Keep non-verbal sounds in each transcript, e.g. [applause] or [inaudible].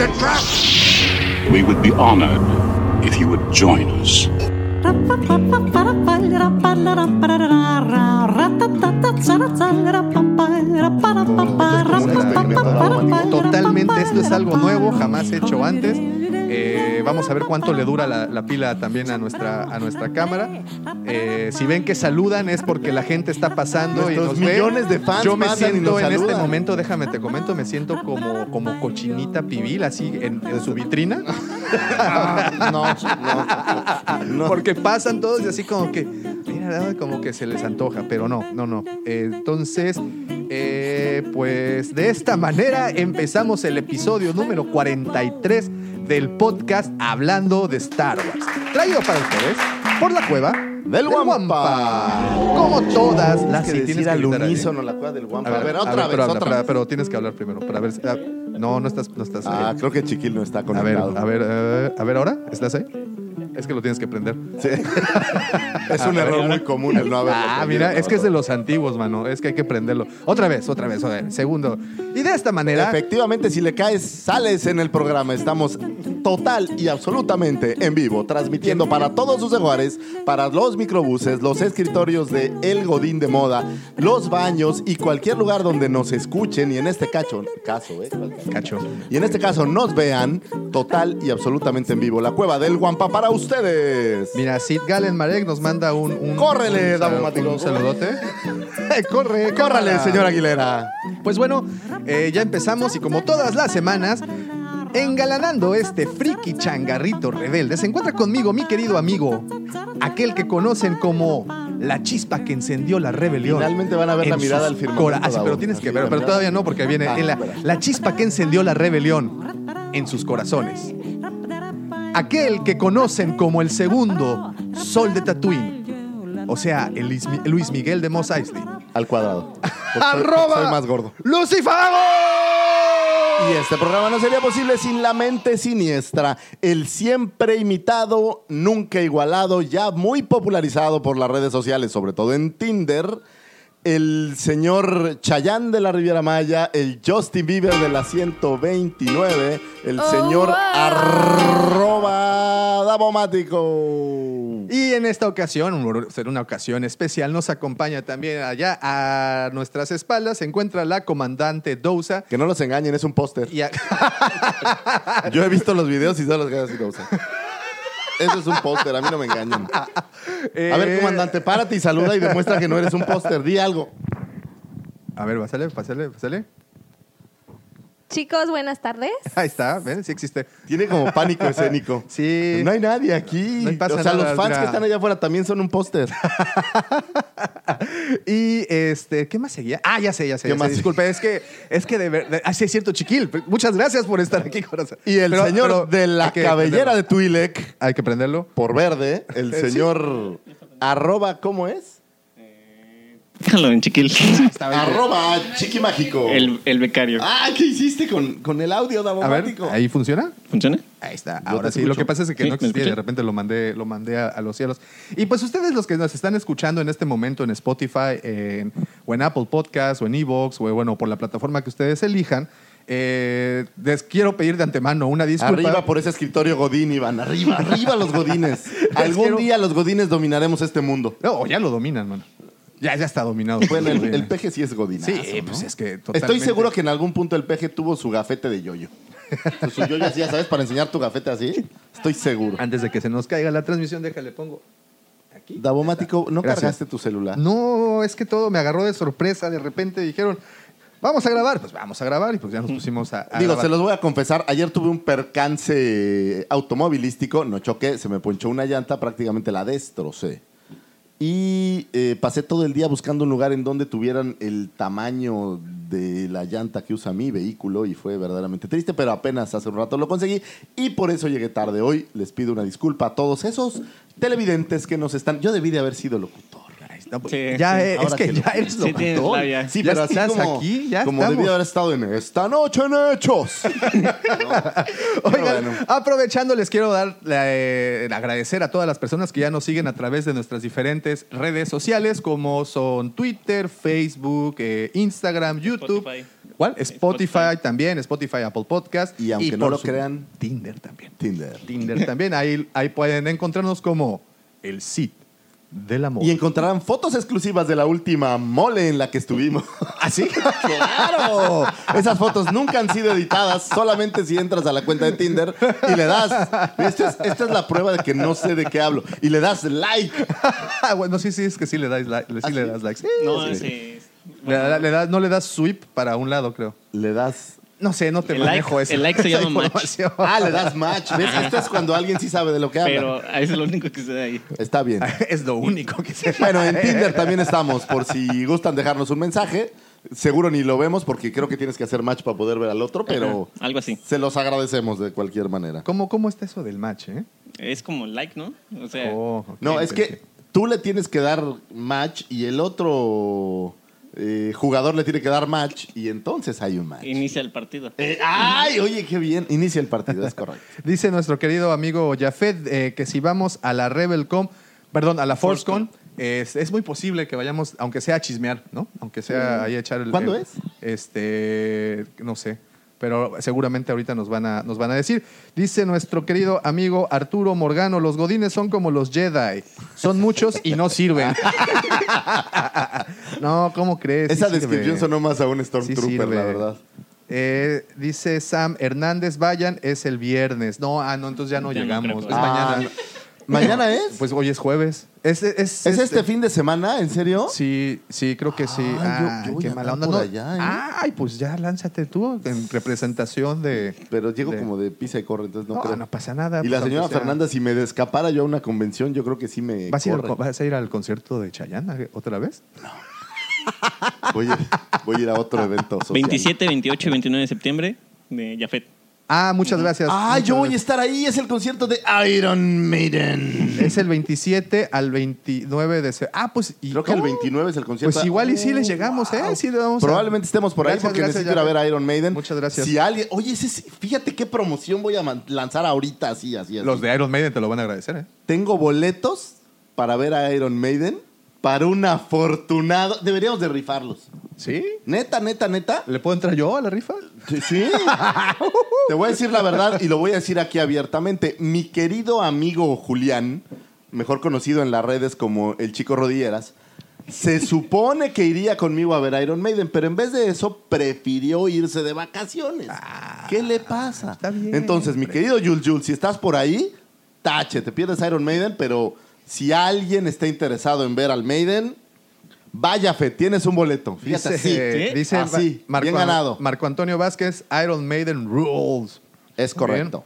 We would be honored if you would join us. Totalmente, esto es algo nuevo, jamás hecho antes. Eh, vamos a ver cuánto le dura la, la pila también a nuestra, a nuestra cámara. Eh, si ven que saludan es porque la gente está pasando y Nuestros nos ve. millones de fans Yo me y siento nos en este momento, déjame te comento, me siento como, como cochinita pibil, así en, en su vitrina. [laughs] No, no, no. Porque pasan todos y así como que, mira, como que se les antoja, pero no, no, no. Eh, entonces, eh, pues de esta manera empezamos el episodio número 43 del podcast Hablando de Star Wars. Traído para ustedes por la cueva Del Wampa. Como todas las que tienes que al unísono la cueva del Wampa. A A ver, otra pero vez, habla, otra pero- vez. pero tienes que hablar primero para ver si- ah, no, no estás, no estás ahí. Ah, creo que Chiquil no está A ver, conectado. a ver, eh, a ver ahora, ¿estás ahí? Es que lo tienes que prender. Sí. [laughs] es un error muy común el no haberlo Ah, mira, es que es de los antiguos, mano. Es que hay que prenderlo. Otra vez, otra vez, a ver, segundo. Y de esta manera. Efectivamente, si le caes, sales en el programa. Estamos total y absolutamente en vivo, transmitiendo para todos sus hogares, para los microbuses, los escritorios de El Godín de Moda, los baños y cualquier lugar donde nos escuchen y en este cacho, caso, ¿eh? Cacho. Y en este caso nos vean total y absolutamente en vivo. La cueva del Guampa para ustedes. Mira, Sid Galen Marek nos manda un. un Córrele, un, Davo un saludote. [laughs] Corre, Córrale, señor Aguilera. Pues bueno, eh, ya empezamos y como todas las semanas, engalanando este friki changarrito rebelde, se encuentra conmigo mi querido amigo, aquel que conocen como la chispa que encendió la rebelión. Finalmente van a ver la mirada al firmamento, Ah, sí, pero tienes que ver, pero todavía no, porque viene Ah, en la, espera. la chispa que encendió la rebelión en sus corazones. Aquel que conocen como el segundo sol de Tatooine. O sea, el Luis Mi- Luis Miguel de Mos Eisley. Al cuadrado. Porque soy- ¡Arroba! Soy más gordo. ¡Lucifago! Y este programa no sería posible sin la mente siniestra, el siempre imitado, nunca igualado, ya muy popularizado por las redes sociales, sobre todo en Tinder, el señor Chayán de la Riviera Maya, el Justin Bieber de la 129, el señor arroba Davomático. Y en esta ocasión, será una ocasión especial, nos acompaña también allá a nuestras espaldas, se encuentra la comandante Dousa. Que no los engañen, es un póster. A- [laughs] Yo he visto los videos y solo los así, Dousa. Eso es un póster, a mí no me engañan. A ver, Eh, comandante, párate y saluda y demuestra que no eres un póster. Di algo. A ver, pásale, pásale, pásale. Chicos, buenas tardes. [laughs] Ahí está, ¿ven? Sí existe. Tiene como pánico escénico. [laughs] Sí. No hay nadie aquí. No pasa o sea, nada, los fans mira. que están allá afuera también son un póster. [laughs] Y este, ¿qué más seguía? Ah, ya sé, ya sé. ¿Qué ya sé. más? Disculpe, es que, es que de verdad. Ah, sí, es cierto, chiquil. Muchas gracias por estar aquí, corazón. Y el Pero- señor pero de la cabellera de. Twi'lek, Hay que prenderlo. por verde, el Sí. señor arroba, ¿cómo es? Déjalo en chiquil. Arroba chiqui mágico. El, el becario. Ah, ¿qué hiciste con, con el audio A ver? ¿ahí funciona? ¿Funciona? Ahí está. Yo Ahora sí, escucho. lo que pasa es que Sí, no ¿me existía de repente lo mandé, lo mandé a, a los cielos. Y pues ustedes los que nos están escuchando en este momento en Spotify en- o en Apple Podcast o en Evox o bueno, por la plataforma que ustedes elijan, eh, les quiero pedir de antemano una disculpa. Arriba por ese escritorio Godín, Iván. Arriba, arriba los Godines. [laughs] Algún quiero- día los Godines dominaremos este mundo. No, ya lo dominan, mano. Ya, ya está dominado. Bueno, el, el peje sí es godinazo, Sí, ¿no? pues es que totalmente. Estoy seguro que en algún punto el peje tuvo su gafete de yoyo. Pues su yoyo así, ya sabes, para enseñar tu gafete así. Estoy seguro. Antes de que se nos caiga la transmisión, déjale, pongo aquí. Davomático, ¿no Gracias. cargaste tu celular? No, es que todo me agarró de sorpresa. De repente dijeron, vamos a grabar. Pues vamos a grabar y pues ya nos pusimos a, a Digo, grabar. se los voy a confesar, ayer tuve un percance automovilístico, no choqué, se me ponchó una llanta, prácticamente la destrocé. Y eh, pasé todo el día buscando un lugar en donde tuvieran el tamaño de la llanta que usa mi vehículo y fue verdaderamente triste, pero apenas hace un rato lo conseguí y por eso llegué tarde hoy. Les pido una disculpa a todos esos televidentes que nos están... Yo debí de haber sido locutor. Pues, Sí, ya sí. eh, es que que ya lo- eres Sí, labia. Sí, Ya pero así estás como, aquí, ya como estamos. debí de haber estado en esta noche en Hechos. [laughs] Oigan, bueno. aprovechando, les quiero dar eh, agradecer a todas las personas que ya nos siguen a través de nuestras diferentes redes sociales, como son Twitter, Facebook, eh, Instagram, YouTube. Spotify. ¿Cuál? Spotify, Spotify. también, Spotify, Apple Podcast. Y aunque no lo su- crean- Tinder también. Tinder. Tinder también. Ahí, ahí pueden encontrarnos como el Cid del amor. Y encontrarán fotos exclusivas de la última mole en la que estuvimos. ¿Así? [laughs] ¡Claro! Esas fotos nunca han sido editadas, solamente si entras a la cuenta de Tinder y le das. Esta es, esta es la prueba de que no sé de qué hablo. Y le das like. [laughs] bueno, sí, sí, es que sí le das, like, sí ¿Ah, le sí? das likes. No, Sí. sí. Le no le das sweep para un lado, creo. Le das. No sé, no te El like- manejo eso. el like se llama [laughs] match. Ah, le das match. [laughs] ¿Ves? Esto es cuando alguien sí sabe de lo que habla. Pero es lo único que se da ahí. Está bien. [laughs] es lo único que se Bueno, en Tinder también estamos, por si gustan dejarnos un mensaje. Seguro ni lo vemos porque creo que tienes que hacer match para poder ver al otro, pero Ajá, algo así. se los agradecemos de cualquier manera. ¿Cómo, ¿Cómo está eso del match, eh? Es como like, ¿no? O sea, Oh, No, es que tú le tienes que dar match y el otro eh, jugador le tiene que dar match y entonces hay un match. inicia el partido. Eh, ¡Ay! Oye, qué bien. Inicia el partido, es correcto. [laughs] Dice nuestro querido amigo Jafet eh, que si vamos a la Rebelcom, perdón, a la ForceCon, es, es muy posible que vayamos, aunque sea a chismear, ¿no? Aunque sea ahí a echar el... ¿Cuándo el- es? Este, no sé. Pero seguramente ahorita nos van, a, nos van a decir. Dice nuestro querido amigo Arturo Morgano, los godines son como los Jedi. Son muchos y no sirven. [laughs] no, ¿cómo crees? Sí Esa sirve. descripción sonó más a un Stormtrooper, la verdad. Eh, dice Sam Hernández, vayan, es el viernes. No, ah, no, entonces ya no Ya llegamos. es Ah, mañana. ¿Mañana es? Pues hoy es jueves. ¿Es, es, ¿Es este fin de semana? ¿En serio? Sí, sí, creo que sí. Ay, yo- Ah, yo voy qué a mala andar onda. por ¿no? allá, ¿eh? Ay, pues ya lánzate tú en representación de. Pero llego de- como de pisa y corre, entonces no, No, creo. no pasa nada. y la pues, señora aunque sea- Fernanda, si me escapara yo a una convención, yo creo que sí me ¿Vas a, ir al, corre. vas a ir al concierto de Chayanne otra vez? [laughs] Voy, a, voy a ir a otro evento social. 27, 28 y 29 de septiembre de Jafet. Ah, muchas gracias. Ah, Muchas yo voy a estar ahí. Es el concierto de Iron Maiden. Es el 27 al 29 de septiembre. Ah, pues. ¿y Creo que el cómo? 29 es el concierto. Pues igual y sí les Oh, llegamos, ¿eh? wow. Sí le vamos a- Probablemente estemos por ahí porque gracias, necesito ir a ver a Iron Maiden. Muchas gracias. Si alguien, oye, ese es- fíjate qué promoción voy a man- lanzar ahorita, así, así, así. Los de Iron Maiden te lo van a agradecer, ¿eh? Tengo boletos para ver a Iron Maiden para un afortunado. Deberíamos de rifarlos. ¿Sí? Neta, neta, neta. ¿Le puedo entrar yo a la rifa? Sí, sí. [laughs] Te voy a decir la verdad y lo voy a decir aquí abiertamente. Mi querido amigo Julián, mejor conocido en las redes como el chico Rodilleras, se supone que iría conmigo a ver a Iron Maiden, pero en vez de eso prefirió irse de vacaciones. ¿Qué le pasa? está bien, Entonces, mi querido Jules Jules, si estás por ahí, tache, te pierdes Iron Maiden, pero si alguien está interesado en ver al Maiden, vaya fe, tienes un boleto. Fíjate, Dice, así. dice Así, Marco, bien ganado. Marco Antonio Vázquez, Iron Maiden Rules. Es correcto.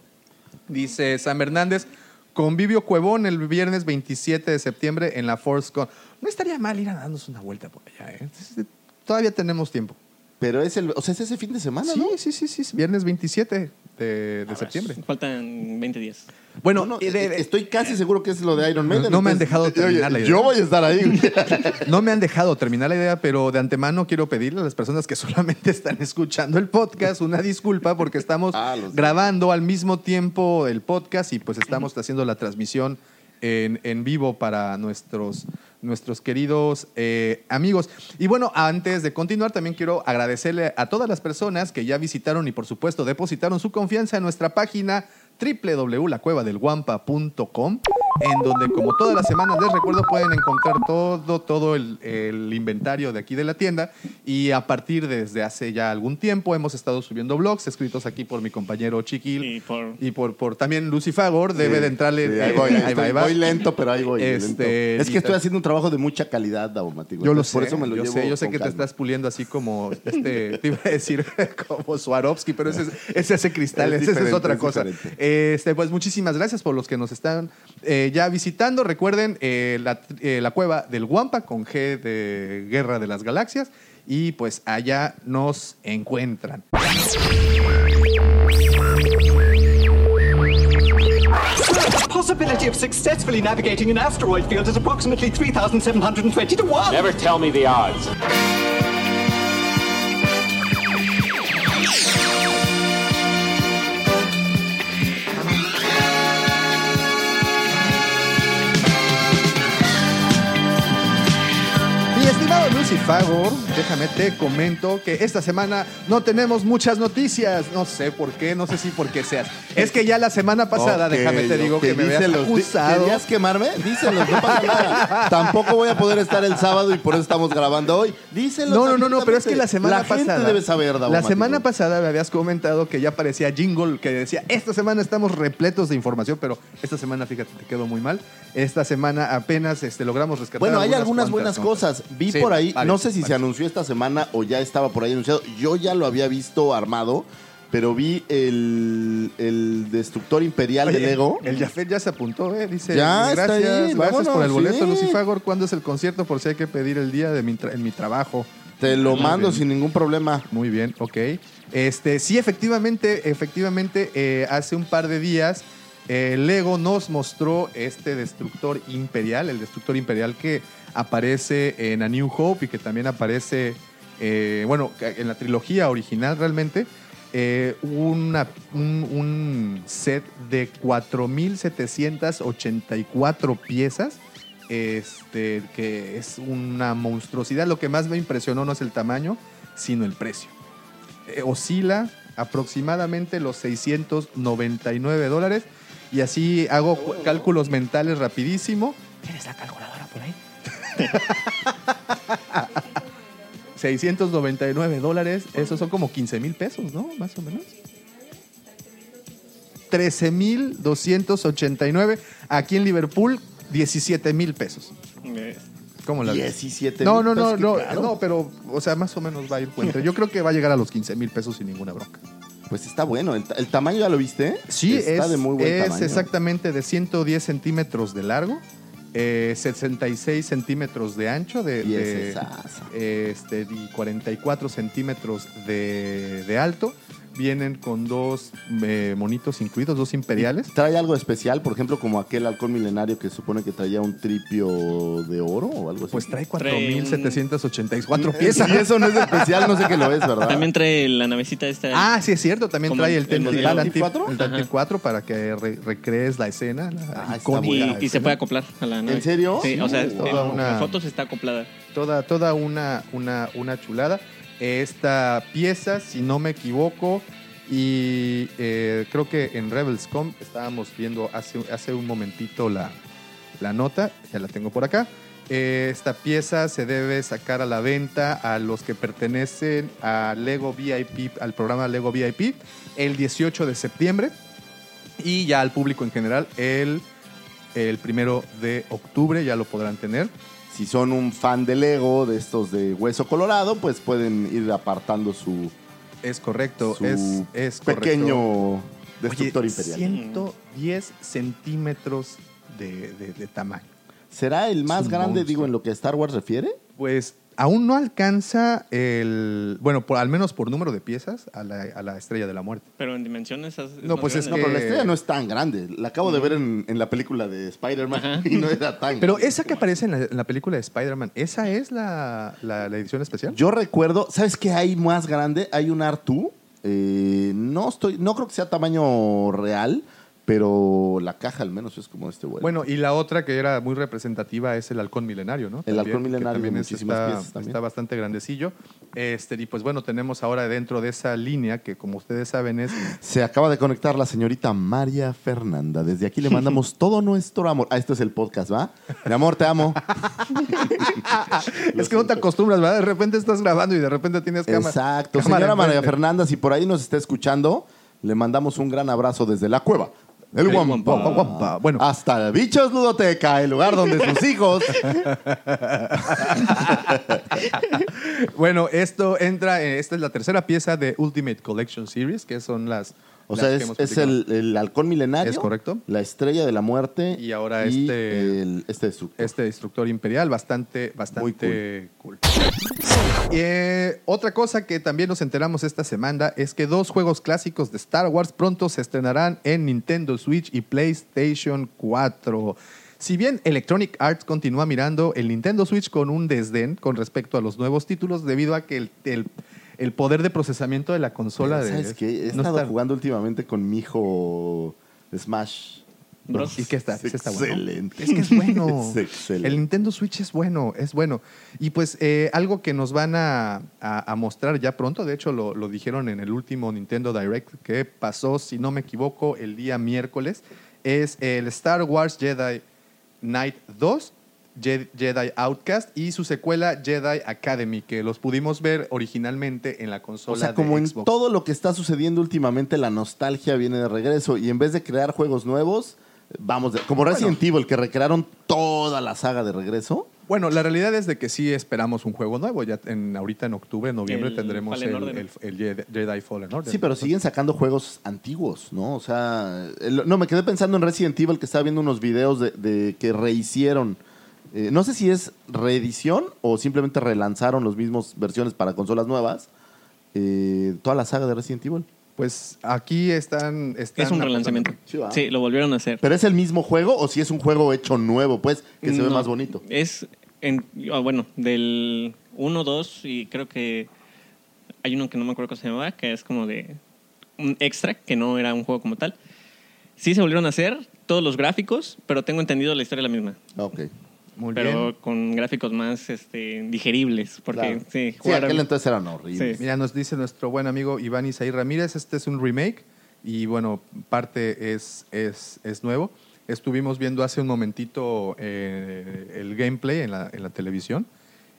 Dice Sam Hernández, convivio Cuevón el viernes 27 de septiembre en la Force Con. No estaría mal ir a darnos una vuelta por allá, ¿eh? Todavía tenemos tiempo. Pero es el, o sea, es ese fin de semana, Sí, ¿no? sí, sí, sí, sí, viernes 27 de, de septiembre. Faltan 20 días. Bueno, No, no, y de- estoy casi seguro que es lo de Iron Maiden. No me han dejado terminar la idea. Yo voy a estar ahí. [laughs] No me han dejado terminar la idea, pero de antemano quiero pedirle a las personas que solamente [laughs] están escuchando el podcast una disculpa porque estamos Ah, grabando al mismo tiempo el podcast y pues estamos haciendo la transmisión en, vivo para nuestros, nuestros queridos eh, amigos. Y bueno, antes de continuar, también quiero agradecerle a todas las personas que ya visitaron y por supuesto depositaron su confianza en nuestra página www.lacuevadelguampa.com en donde como todas las semanas les recuerdo pueden encontrar todo, todo el, el inventario de aquí de la tienda y a partir de desde hace ya algún tiempo hemos estado subiendo blogs escritos aquí por mi compañero Chiquil Y por y por, por también Lucy Fagor debe Sí, de entrarle sí, ahí eh, voy, [laughs] ahí estoy- va, voy lento, pero ahí voy. Este, lento. Es que estoy haciendo un trabajo de mucha calidad, Daumático. Yo lo entonces sé, Por eso me lo yo llevo sé, yo sé que te calma. estás puliendo así como este, [laughs] te iba a decir [laughs] como Swarovski, pero ese es, ese hace cristal, Es esa es otra es cosa. diferente. Este, pues muchísimas gracias por los que nos están eh, eh, ya visitando, recuerden eh, la, eh, la cueva del Guampa con G de Guerra de las Galaxias. Y pues allá nos encuentran. Possibility of successfully navigating an asteroid field is approximately 3,720 to 1. Never tell me the odds. Estimado Lucifagor, déjame te comento que esta semana no tenemos muchas noticias. No sé por qué, no sé si porque seas. Es que ya la semana pasada, déjame te digo que me. Di- acusado. ¿Querías quemarme? Díselos, no pasa nada. Tampoco voy a poder estar el sábado y por eso estamos grabando hoy. Díselos. No, no, no, no, pero es que la semana la pasada. gente debe saber, La semana pasada me habías comentado que ya parecía jingle que decía: Esta semana estamos repletos de información, pero esta semana, fíjate, te quedó muy mal. Esta semana apenas este, logramos rescatar. Bueno, hay algunas buenas cosas. Vi Sí, por ahí, no sé si se anunció esta semana o ya estaba por ahí anunciado. Yo ya lo había visto armado, pero vi el, el destructor imperial Oye, de Lego. El Jafet ya se apuntó, ¿eh? Dice, Ya está gracias, ahí, gracias vámonos, por el boleto, sí. Lucifagor. ¿Cuándo es el concierto? Por si hay que pedir el día de mi tra- en mi trabajo. Te lo Muy mando bien. sin ningún problema. Muy bien, ok. Este, sí, efectivamente, efectivamente, eh, hace un par de días, eh, Lego nos mostró este destructor imperial, el destructor imperial que aparece en A New Hope y que también aparece, eh, bueno, en la trilogía original realmente. eh, una- un, un set de 4.784 piezas este, que es una monstruosidad. Lo que más me impresionó no es el tamaño, sino el precio. Eh, oscila aproximadamente los 699 dólares. Y así hago cu- cálculos mentales rapidísimo. ¿Tienes la calculadora por ahí? [laughs] 699 dólares, esos son como 15 mil pesos, ¿no? Más o menos. 13 mil 289. Aquí en Liverpool, 17 mil pesos. ¿Cómo la ves? 17 No, mil no, no, no, no, pero, o sea, más o menos va a ir cuenta. Yo creo que va a llegar a los 15 mil pesos sin ninguna bronca. Pues está bueno. ¿El, ta- el tamaño ya lo viste? Sí, está es, de muy buen es tamaño. exactamente de 110 centímetros de largo, eh, 66 centímetros de ancho de, Y de- este, y 44 centímetros de, de alto. Vienen con dos eh, monitos incluidos, dos imperiales. ¿Trae algo especial? Por ejemplo, como aquel halcón milenario que supone que traía un tripio de oro o algo así. Pues trae Trae un- [laughs] 4.784 Si piezas. eso no es especial, no sé qué lo es, ¿verdad? También trae la navecita esta. Ah, sí es cierto, también trae el el el ¿Tantil Tantil- 4? el Tantil Ajá. 4 para que re- recrees la escena, la Ah, icónica y, y se puede acoplar a la nave. ¿En serio? Sí, o sea, en una- está acoplada. toda, toda una, una, una chulada. Esta pieza, si no me equivoco, y eh, creo que en Rebelscom estábamos viendo hace, hace un momentito la, la nota, ya la tengo por acá. Eh, esta pieza se debe sacar a la venta a los que pertenecen a Lego VIP, al programa Lego VIP, el 18 de septiembre y ya al público en general el, el primero de octubre ya lo podrán tener. Si son un fan de Lego, de estos de hueso colorado, pues pueden ir apartando su, Es correcto, su es, es correcto. pequeño destructor Oye, imperial. 110 centímetros de, de- de tamaño. ¿Será el más grande, monstruo. digo, en lo que Star Wars refiere? Pues aún no alcanza el. Bueno, por, al menos por número de piezas, a la, a la estrella de la muerte. Pero en dimensiones es No, pues es No, pero la estrella no es tan grande. La acabo de ver en, en la película de Spider-Man [laughs] y no era tan Pero grande. esa que aparece en la, en la película de Spider-Man, ¿esa es la, la- la edición especial? Yo recuerdo, ¿sabes qué hay más grande? Hay un R2. eh, no estoy, no creo que sea tamaño real, pero la caja al menos es como este vuelo. Bueno, y la otra que era muy representativa es el halcón milenario, ¿no? El halcón que milenario de también muchísimas está, piezas también. está bastante grandecillo. Este, y pues bueno, tenemos ahora dentro de esa línea que como ustedes saben es... [laughs] Se acaba de conectar la señorita María Fernanda. Desde aquí le mandamos [laughs] todo nuestro amor. Ah, esto es el podcast, ¿va? Mi amor, te amo. [laughs] es que no te acostumbras, ¿verdad? De repente estás grabando y de repente tienes cámara. Exacto. cámara Señora María. Fernanda, si por ahí nos está escuchando, le mandamos un gran abrazo desde la cueva. El El. Guampa. Guampa. Bueno. Hasta Bichos Ludoteca, el lugar donde sus hijos. [laughs] Bueno, esto entra, eh, esta es la tercera pieza de Ultimate Collection Series, que son las O sea, es, el, el halcón milenario. Es correcto. La estrella de la muerte. Y ahora este- el- este destructor. este destructor imperial bastante, bastante cool. Eh, otra cosa que también nos enteramos esta semana es que dos juegos clásicos de Star Wars pronto se estrenarán en Nintendo Switch y PlayStation 4. Si bien Electronic Arts continúa mirando el Nintendo Switch con un desdén con respecto a los nuevos títulos debido a que el, el- el poder de procesamiento de la consola Pero, de ¿Sabes qué? He no estado está- jugando últimamente con mi hijo Smash. Bros. ¿Y qué está? Es está bueno. excelente. Es que es bueno. [laughs] Es excelente. El Nintendo Switch es bueno, es bueno. Y pues eh, algo que nos van a, a- a mostrar ya pronto, de hecho lo, lo dijeron en el último Nintendo Direct que pasó, si no me equivoco, el día miércoles, es el Star Wars Jedi Knight 2, Je- Jedi Outcast y su secuela Jedi Academy, que los pudimos ver originalmente en la consola O sea, de como en todo lo que está sucediendo últimamente, la nostalgia viene de regreso. Y en vez de crear juegos nuevos, vamos, de- como Resident Evil, que recrearon toda la saga de regreso. Bueno, la realidad es de que sí esperamos un juego nuevo. Ya en, ahorita en octubre, noviembre El tendremos el, Order. el- el Jedi, Jedi Fallen Order. Sí, pero siguen sacando juegos antiguos, ¿no? O sea, el- no, me quedé pensando en Resident Evil, que estaba viendo unos videos de, de que rehicieron. Eh, no sé si es reedición o simplemente relanzaron los mismos versiones para consolas nuevas. eh, toda la saga de Resident Evil. Pues aquí están. están Es un relanzamiento. Sí, lo volvieron a hacer. ¿Pero es el mismo juego o si es un juego hecho nuevo, pues, que se ve más bonito? Es, en, ah, bueno, del 1, 2 y creo que hay uno que no me acuerdo cómo se llamaba, que es como de un extra, que no era un juego como tal. Sí se volvieron a hacer todos los gráficos, pero tengo entendido la historia es la misma. Ah, Ok. Muy pero bien. con gráficos más este, digeribles, porque Claro. sí, Sí, aquel entonces eran horribles. Sí. Mira, nos dice nuestro buen amigo Iván Isaí Ramírez, este es un remake y bueno, parte es, es, es nuevo. Estuvimos viendo hace un momentito eh, el gameplay en la, en la televisión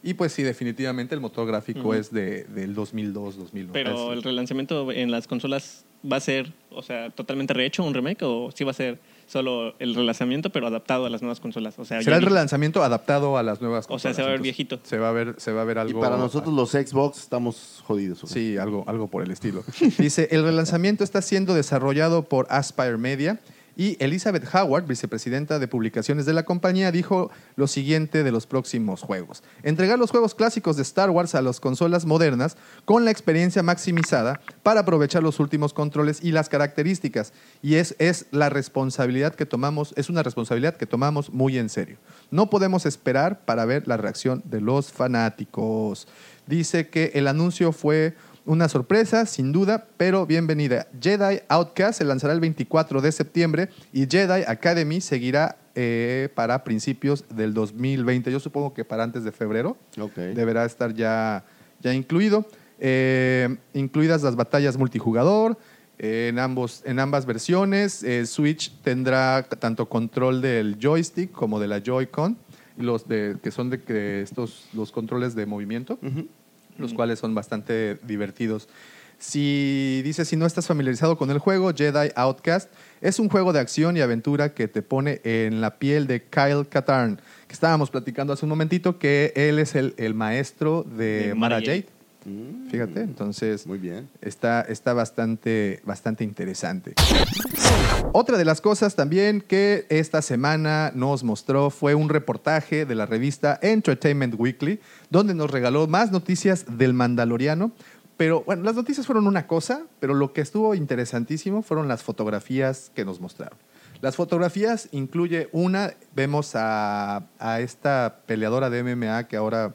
y pues sí, definitivamente el motor gráfico Ujú. es de, del 2002, 2001. Pero el relanzamiento en las consolas va a ser, o sea, totalmente rehecho, un remake, o sí va a ser solo el relanzamiento, pero adaptado a las nuevas consolas. O sea, Será el vi- relanzamiento adaptado a las nuevas O consolas. sea, se va a ver entonces, viejito. Se va a ver, se va a ver Y algo. para nosotros los Xbox estamos jodidos. Sí, algo, algo por el estilo. [laughs] Dice, el relanzamiento está siendo desarrollado por Aspire Media y Elizabeth Howard, vicepresidenta de publicaciones de la compañía, dijo lo siguiente de los próximos juegos. Entregar los juegos clásicos de Star Wars a las consolas modernas con la experiencia maximizada para aprovechar los últimos controles y las características. Y es, es la responsabilidad que tomamos, es una responsabilidad que tomamos muy en serio. No podemos esperar para ver la reacción de los fanáticos. Dice que el anuncio fue una sorpresa, sin duda, pero bienvenida. Jedi Outcast se lanzará el 24 de septiembre y Jedi Academy seguirá eh, para principios del 2020. Yo supongo que para antes de febrero Ok. deberá estar ya, ya incluido. Eh, incluidas las batallas multijugador. eh, en, ambos, en ambas versiones, Switch tendrá tanto control del joystick como de la Joy-Con, los de, que son de estos, los controles de movimiento. Los cuales son bastante divertidos. Si dices, si no estás familiarizado con el juego, Jedi Outcast es un juego de acción y aventura que te pone en la piel de Kyle Katarn, que estábamos platicando hace un momentito, que él es el, el maestro de, De Mara Mara Jade. Mm, Fíjate, entonces Muy bien. está, está bastante, bastante interesante. Otra de las cosas también que esta semana nos mostró fue un reportaje de la revista Entertainment Weekly, donde nos regaló más noticias del Mandaloriano. Pero bueno, las noticias fueron una cosa, pero lo que estuvo interesantísimo fueron las fotografías que nos mostraron. Las fotografías incluye una, vemos a, a esta peleadora de MMA que ahora,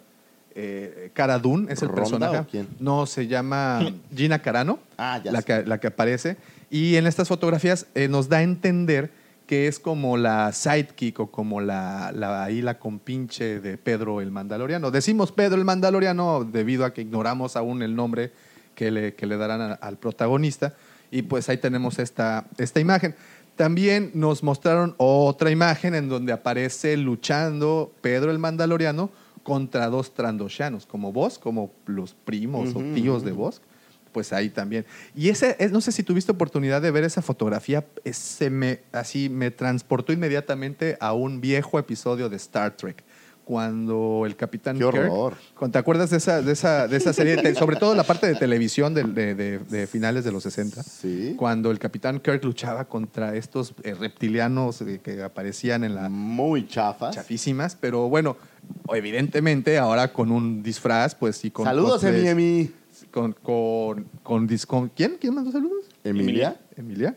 eh, Cara Dune es el ¿Ronda personaje. o quién? No, se llama [laughs] Gina Carano Ah, ya la que, la que aparece. Y en estas fotografías eh, nos da a entender que es como la sidekick o como la, la, ahí la compinche de Pedro el Mandaloriano. Decimos Pedro el Mandaloriano debido a que ignoramos aún el nombre que le, que le darán a- al protagonista. Y pues ahí tenemos esta, esta imagen. También nos mostraron otra imagen en donde aparece luchando Pedro el Mandaloriano contra dos trandoshanos, como vos, como los primos Ujú, o tíos de vos pues ahí también. Y ese, es- no sé si tuviste oportunidad de ver esa fotografía, ese me, así me transportó inmediatamente a un viejo episodio de Star Trek, cuando el Capitán Qué Kirk- horror. cuando- ¿Te acuerdas de esa, de esa, de esa serie? Te- sobre todo la parte de televisión de, de- de finales de los 60. Sí. Cuando el Capitán Kirk luchaba contra estos eh, reptilianos eh, que aparecían en la Muy chafas. chafísimas, pero bueno, evidentemente ahora con un disfraz, pues y con Saludos, cosplays- Emi, Emi. Con, con, con, dis- con- ¿Quién? ¿Quién mandó saludos? Emilia. Emilia.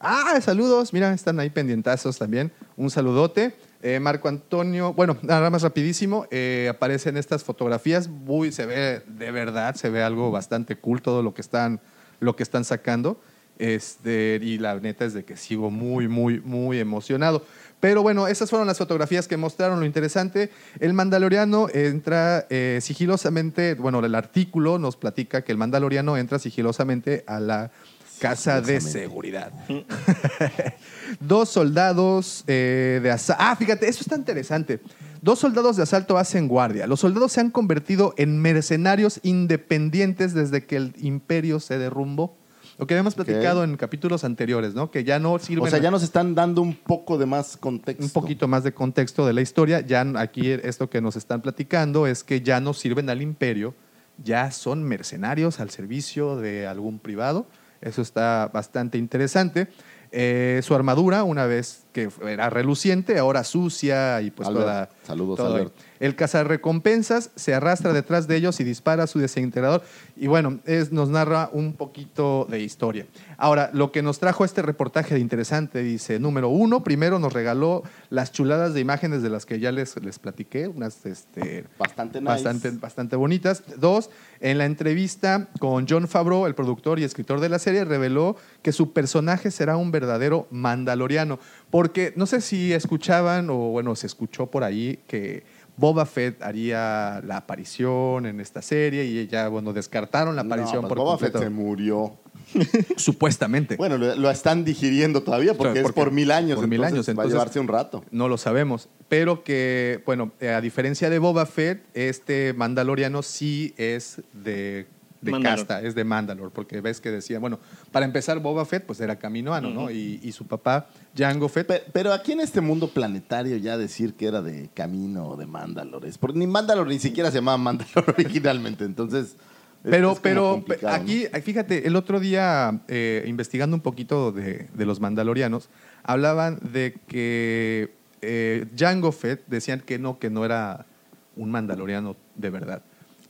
Ah, saludos. Mira, están ahí pendientazos también. Un saludote. Eh, Marco Antonio, bueno, nada más rapidísimo, eh, aparecen estas fotografías, muy, se ve de verdad, se ve algo bastante cool todo lo que están, lo que están sacando. Este, y la neta es de que sigo muy, muy, muy emocionado. Pero bueno, esas fueron las fotografías que mostraron. Lo interesante, el Mandaloriano entra eh, sigilosamente, bueno, el artículo nos platica que el Mandaloriano entra sigilosamente a la casa de seguridad. [laughs] Dos soldados eh, de asalto. Ah, fíjate, eso está interesante. Dos soldados de asalto hacen guardia. Los soldados se han convertido en mercenarios independientes desde que el imperio se derrumbó. Lo que habíamos platicado en capítulos anteriores, ¿no? Que ya no sirven. O sea, ya nos están dando un poco de más contexto. un poquito más de contexto de la historia. Ya aquí esto que nos están platicando es que ya no sirven al imperio, ya son mercenarios al servicio de algún privado. Eso está bastante interesante. Eh, su armadura, una vez que era reluciente, ahora sucia y pues Albert, toda. saludos, todo ahí. Albert. El cazarrecompensas se arrastra detrás de ellos y dispara a su desintegrador. Y bueno, es, nos narra un poquito de historia. Ahora, lo que nos trajo este reportaje de interesante, dice, número uno, primero nos regaló las chuladas de imágenes de las que ya les, les platiqué, unas este, Bastante nice. bastante, bastante bonitas. Dos, en la entrevista con John Favreau, el productor y escritor de la serie, reveló que su personaje será un verdadero mandaloriano. Porque no sé si escuchaban o bueno, se escuchó por ahí que Boba Fett haría la aparición en esta serie y ya, bueno, descartaron la aparición no, pues por Boba Fett se murió. [laughs] Supuestamente. Bueno, lo, lo están digiriendo todavía porque, Porque- es por mil años. por mil entonces años, Va a entonces- llevarse un rato. No lo sabemos. Pero que, bueno, eh, a diferencia de Boba Fett, este Mandaloriano sí es de, de casta, es de Mandalor. Porque ves que decía, bueno, para empezar, Boba Fett pues era caminoano, ¿no? Y, y su papá, Jango Fett. Pe- Pero aquí en este mundo planetario ya decir que era de Camino o de Mandalore. es Porque ni Mandalore ni siquiera se llamaba Mandalore [laughs] originalmente. Entonces. es- Pero, pero aquí, fíjate, el otro día, eh, investigando un poquito de, de los mandalorianos, hablaban de que eh, Jango Fett decían que no, que no era un mandaloriano de verdad.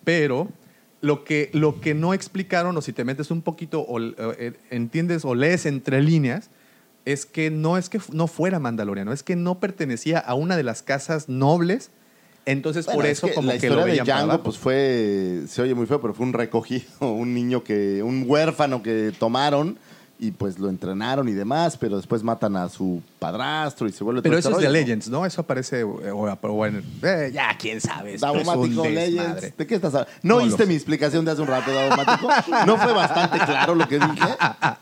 Pero lo que, lo que no explicaron, o si te metes un poquito, o eh, entiendes o lees entre líneas, es que no es que no fuera mandaloriano, es que no pertenecía a una de las casas nobles. Entonces, Bueno, por es eso, que como la que historia lo de Django pues fue se oye muy feo pero fue un recogido [laughs] un niño que un huérfano que tomaron y pues lo entrenaron y demás pero después matan a su padrastro y se vuelve Pero todo eso este es de. Legends, ¿no? Eso aparece, eh, o, bueno, eh, ya quién sabe. esto es un Davomático desmadre. Legends. ¿De qué estás hablando? ¿No, No lo oíste sé. mi explicación de hace un rato, Davomático? ¿No fue bastante claro lo que dije?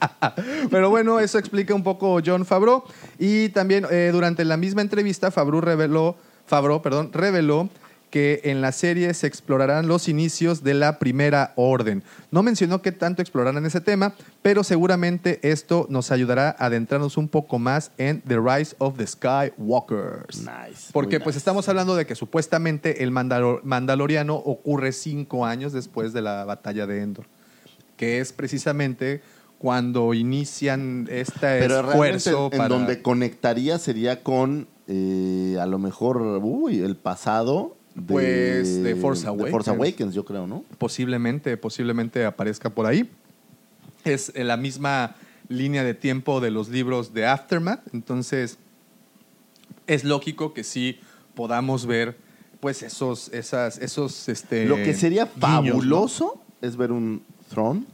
[laughs] Pero bueno, eso explica un poco John Favreau. Y también eh, durante la misma entrevista, Favreau reveló, Favreau, perdón, reveló que en la serie se explorarán los inicios de la primera orden. No mencionó qué tanto explorarán ese tema, pero seguramente esto nos ayudará a adentrarnos un poco más en The Rise of the Skywalkers. Nice, Porque pues nice. estamos hablando de que supuestamente el Mandalo- Mandaloriano ocurre cinco años después de la batalla de Endor, que es precisamente cuando inician este Pero esfuerzo en para... donde conectaría sería con eh, a lo mejor uy, el pasado de, Pues, de Force de Force Awakens. Awakens, yo creo, ¿no? posiblemente, posiblemente aparezca por ahí. Es en la misma línea de tiempo de los libros de Aftermath, entonces es lógico que sí podamos ver pues esos, esas, esos, este, Lo que sería guiños, ¿no? fabuloso es ver un Throne,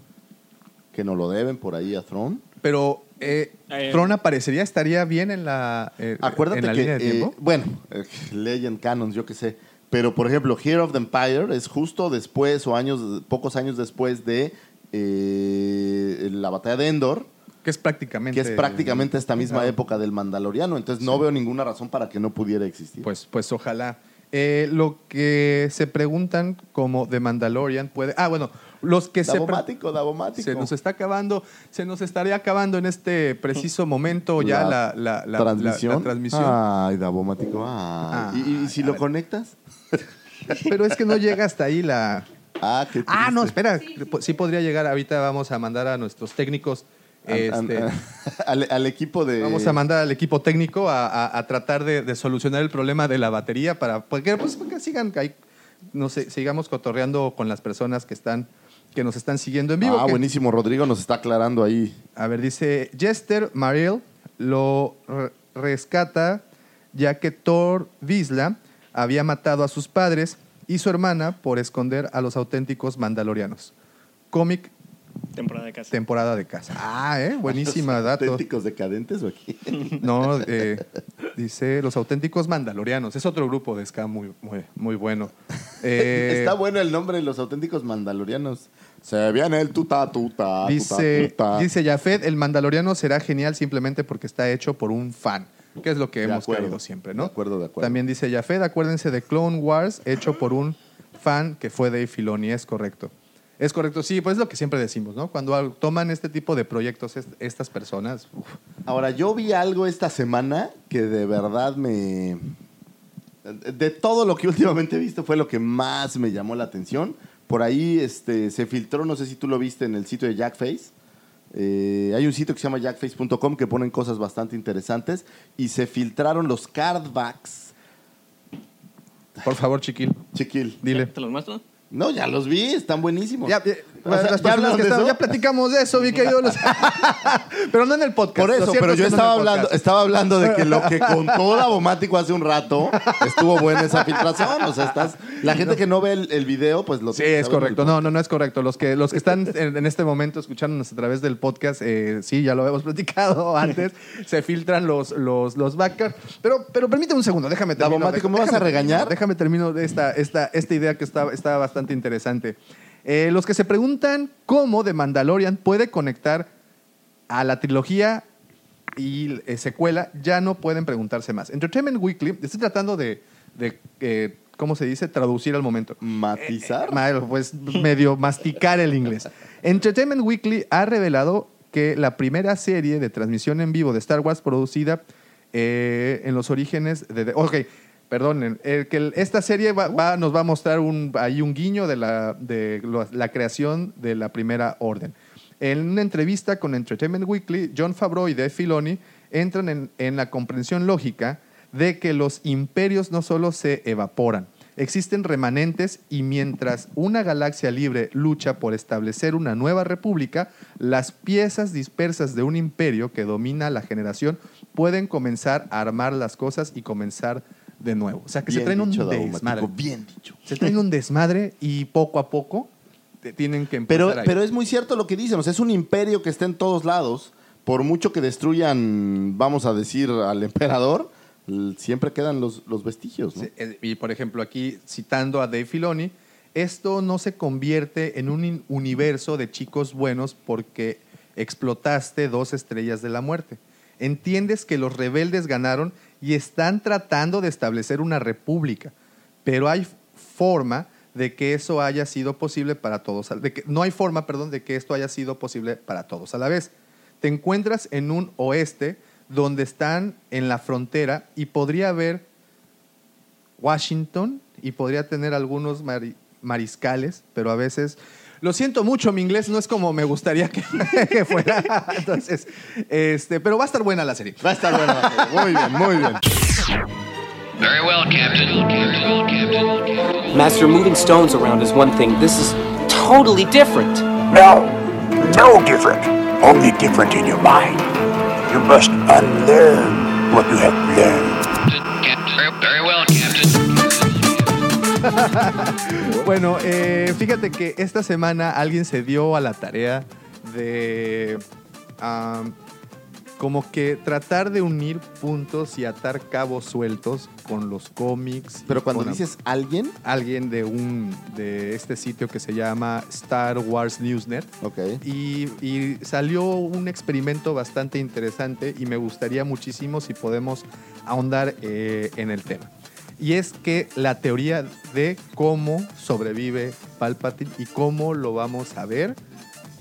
que no lo deben por ahí a Throne. Pero eh, Eh, Tron aparecería, estaría bien en la, eh, Acuérdate en la que, línea de eh, tiempo. bueno, eh, Legend Canons, yo qué sé. Pero, por ejemplo, Hero of the Empire es justo después o años, pocos años después de eh, la batalla de Endor, que es prácticamente. que es prácticamente esta misma Claro. época del Mandaloriano. Entonces, no veo ninguna razón para que no pudiera existir. Pues, pues ojalá. Eh, lo que se preguntan como The Mandalorian puede... Ah, bueno, los que se... pre- Davomático, Davomático. Se nos está acabando, se nos estaría acabando en este preciso momento [laughs] ya la, la- la- transmisión. la- transmisión. Ay, Davomático. Ay. Ah, ¿Y, y- si lo ver. conectas? [laughs] Pero es que no llega hasta ahí la... Ah, qué Ah, no, espera, sí, podría llegar. Ahorita vamos a mandar a nuestros técnicos. An- an- este, [laughs] al, al equipo de. Vamos a mandar al equipo técnico a, a- a tratar de, de solucionar el problema de la batería para porque, pues, para que sigan ahí, no sé, sigamos cotorreando con las personas que están que nos están siguiendo en vivo. Ah, que- buenísimo. Rodrigo nos está aclarando ahí. A ver, dice Jester Mariel lo re- rescata ya que Thor Visla había matado a sus padres y su hermana por esconder a los auténticos mandalorianos. Cómic Temporada de casa. temporada de casa. Ah, eh, buenísima dato. ¿Auténticos decadentes o aquí? [laughs] No, eh, dice los auténticos mandalorianos. Es otro grupo de ska muy, muy, muy bueno. [laughs] Eh, Está bueno el nombre de los auténticos mandalorianos. Se viene el tuta tuta. dice, tuta, tuta. dice Jafet, el mandaloriano será genial simplemente porque está hecho por un fan, que es lo que De hemos acuerdo, querido siempre, ¿no? de acuerdo, de acuerdo. También dice Jafet, acuérdense de Clone Wars, hecho por un fan que fue Dave Filoni, es correcto. Es correcto, sí, pues es lo que siempre decimos, ¿no? Cuando toman este tipo de proyectos est- estas personas, uf, Ahora, yo vi algo esta semana que de verdad me... De todo lo que [laughs] últimamente he visto fue lo que más me llamó la atención. Por ahí este, se filtró, no sé si tú lo viste en el sitio de Jackface. Eh, hay un sitio que se llama jackface.com que ponen cosas bastante interesantes y se filtraron los cardbacks. por favor, chiquil, Chiquil. dile. ¿Te los muestro? No, ya los vi, están buenísimos. Ya, ya, O sea, las ¿ya personas que están- ya platicamos de eso, mi querido. Luz. [laughs] pero no en el podcast. Por eso, pero yo que no estaba hablando, estaba hablando de que lo que contó Davomático hace un rato estuvo buena esa filtración. O sea, estás, la gente que no ve el, el video, pues lo Sí, que es correcto. No, no, no es correcto. Los que, los que están en, en este momento escuchándonos a través del podcast, eh, sí, ya lo habíamos platicado [laughs] antes, se filtran los, los, los backers. Pero, pero permíteme un segundo, déjame terminar. Davomático, ¿me vas a regañar? Déjame termino de esta, esta, esta idea que está, está bastante interesante. Eh, los que se preguntan cómo The Mandalorian puede conectar a la trilogía y eh, secuela, ya no pueden preguntarse más. Entertainment Weekly, estoy tratando de, de, eh, ¿cómo se dice? Traducir al momento. Matizar. Ma- Pues medio masticar el inglés. Entertainment Weekly ha revelado que la primera serie de transmisión en vivo de Star Wars producida eh, en los orígenes de... de- ok, perdonen. esta serie nos va a mostrar un, ahí un guiño de, la, creación de la primera orden. En una entrevista con Entertainment Weekly, John Favreau y Dave Filoni entran en, en la comprensión lógica de que los imperios no solo se evaporan, existen remanentes y mientras una galaxia libre lucha por establecer una nueva república, las piezas dispersas de un imperio que domina la generación pueden comenzar a armar las cosas y comenzar de nuevo. O sea, que se traen un dicho, desmadre. Bien dicho. Se traen un desmadre y poco a poco te tienen que Pero, empezar ir. pero es muy cierto lo que dicen. O sea, es un imperio que está en todos lados. Por mucho que destruyan, vamos a decir, al emperador, siempre quedan los, los vestigios. eh, Y por ejemplo, aquí citando a Dave Filoni, esto no se convierte en un universo de chicos buenos porque explotaste dos estrellas de la muerte. Entiendes que los rebeldes ganaron y están tratando de establecer una república, pero hay forma de que eso haya sido posible para todos, de que, no hay forma, perdón, de que esto haya sido posible para todos a la vez. Te encuentras en un oeste donde están en la frontera y podría haber Washington y podría tener algunos mari- mariscales, pero a veces... Lo siento mucho, mi inglés no es como me gustaría que, [laughs] que fuera. Entonces, este, pero va a estar buena la serie. Va a estar bueno. Muy bien, muy bien. Very well, Captain. Master, moving stones around is one thing. This is totally different. No, no different. Only different in your mind. You must unlearn what you have learned. Very well, Captain. [laughs] Bueno, eh, fíjate que esta semana alguien se dio a la tarea de am, como que tratar de unir puntos y atar cabos sueltos con los cómics. Pero cuando con dices alguien, alguien de un de este sitio que se llama Star Wars Newsnet ok. y, y salió un experimento bastante interesante y me gustaría muchísimo si podemos ahondar eh, en el tema. Y es que la teoría de cómo sobrevive Palpatine y cómo lo vamos a ver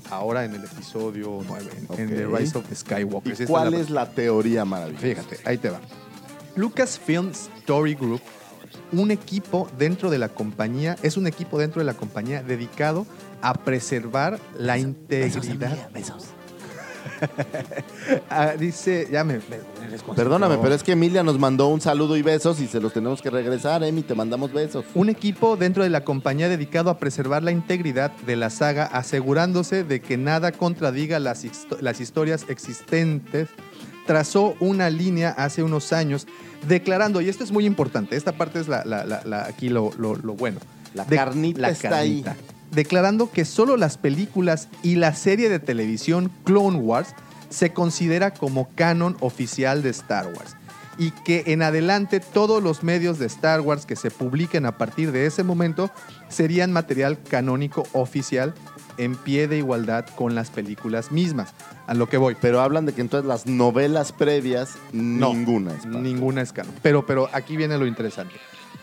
ahora en el episodio 9, en, en The. Rise of the Skywalker. ¿Y cuál es la teoría maravillosa? Fíjate, ahí te va. Lucasfilm Story Group, un equipo dentro de la compañía, es un equipo dentro de la compañía dedicado a preservar la integridad. [laughs] Ah, dice, ya me. me-. Perdóname, pero es que Emilia nos mandó un saludo y besos y se los tenemos que regresar, Emi, te mandamos besos. Un equipo dentro de la compañía dedicado a preservar la integridad de la saga, asegurándose de que nada contradiga las, histo- las historias existentes, trazó una línea hace unos años declarando, y esto es muy importante, esta parte es la, la- la- la- aquí lo, lo- lo bueno. La De- carnita la está carnita. ahí. Declarando que solo las películas y la serie de televisión Clone Wars se considera como canon oficial de Star Wars y que en adelante todos los medios de Star Wars que se publiquen a partir de ese momento serían material canónico oficial en pie de igualdad con las películas mismas. A lo que voy. Pero hablan de que entonces las novelas previas, No, ninguna es. para- Ninguna es canon. Pero, pero aquí viene lo interesante.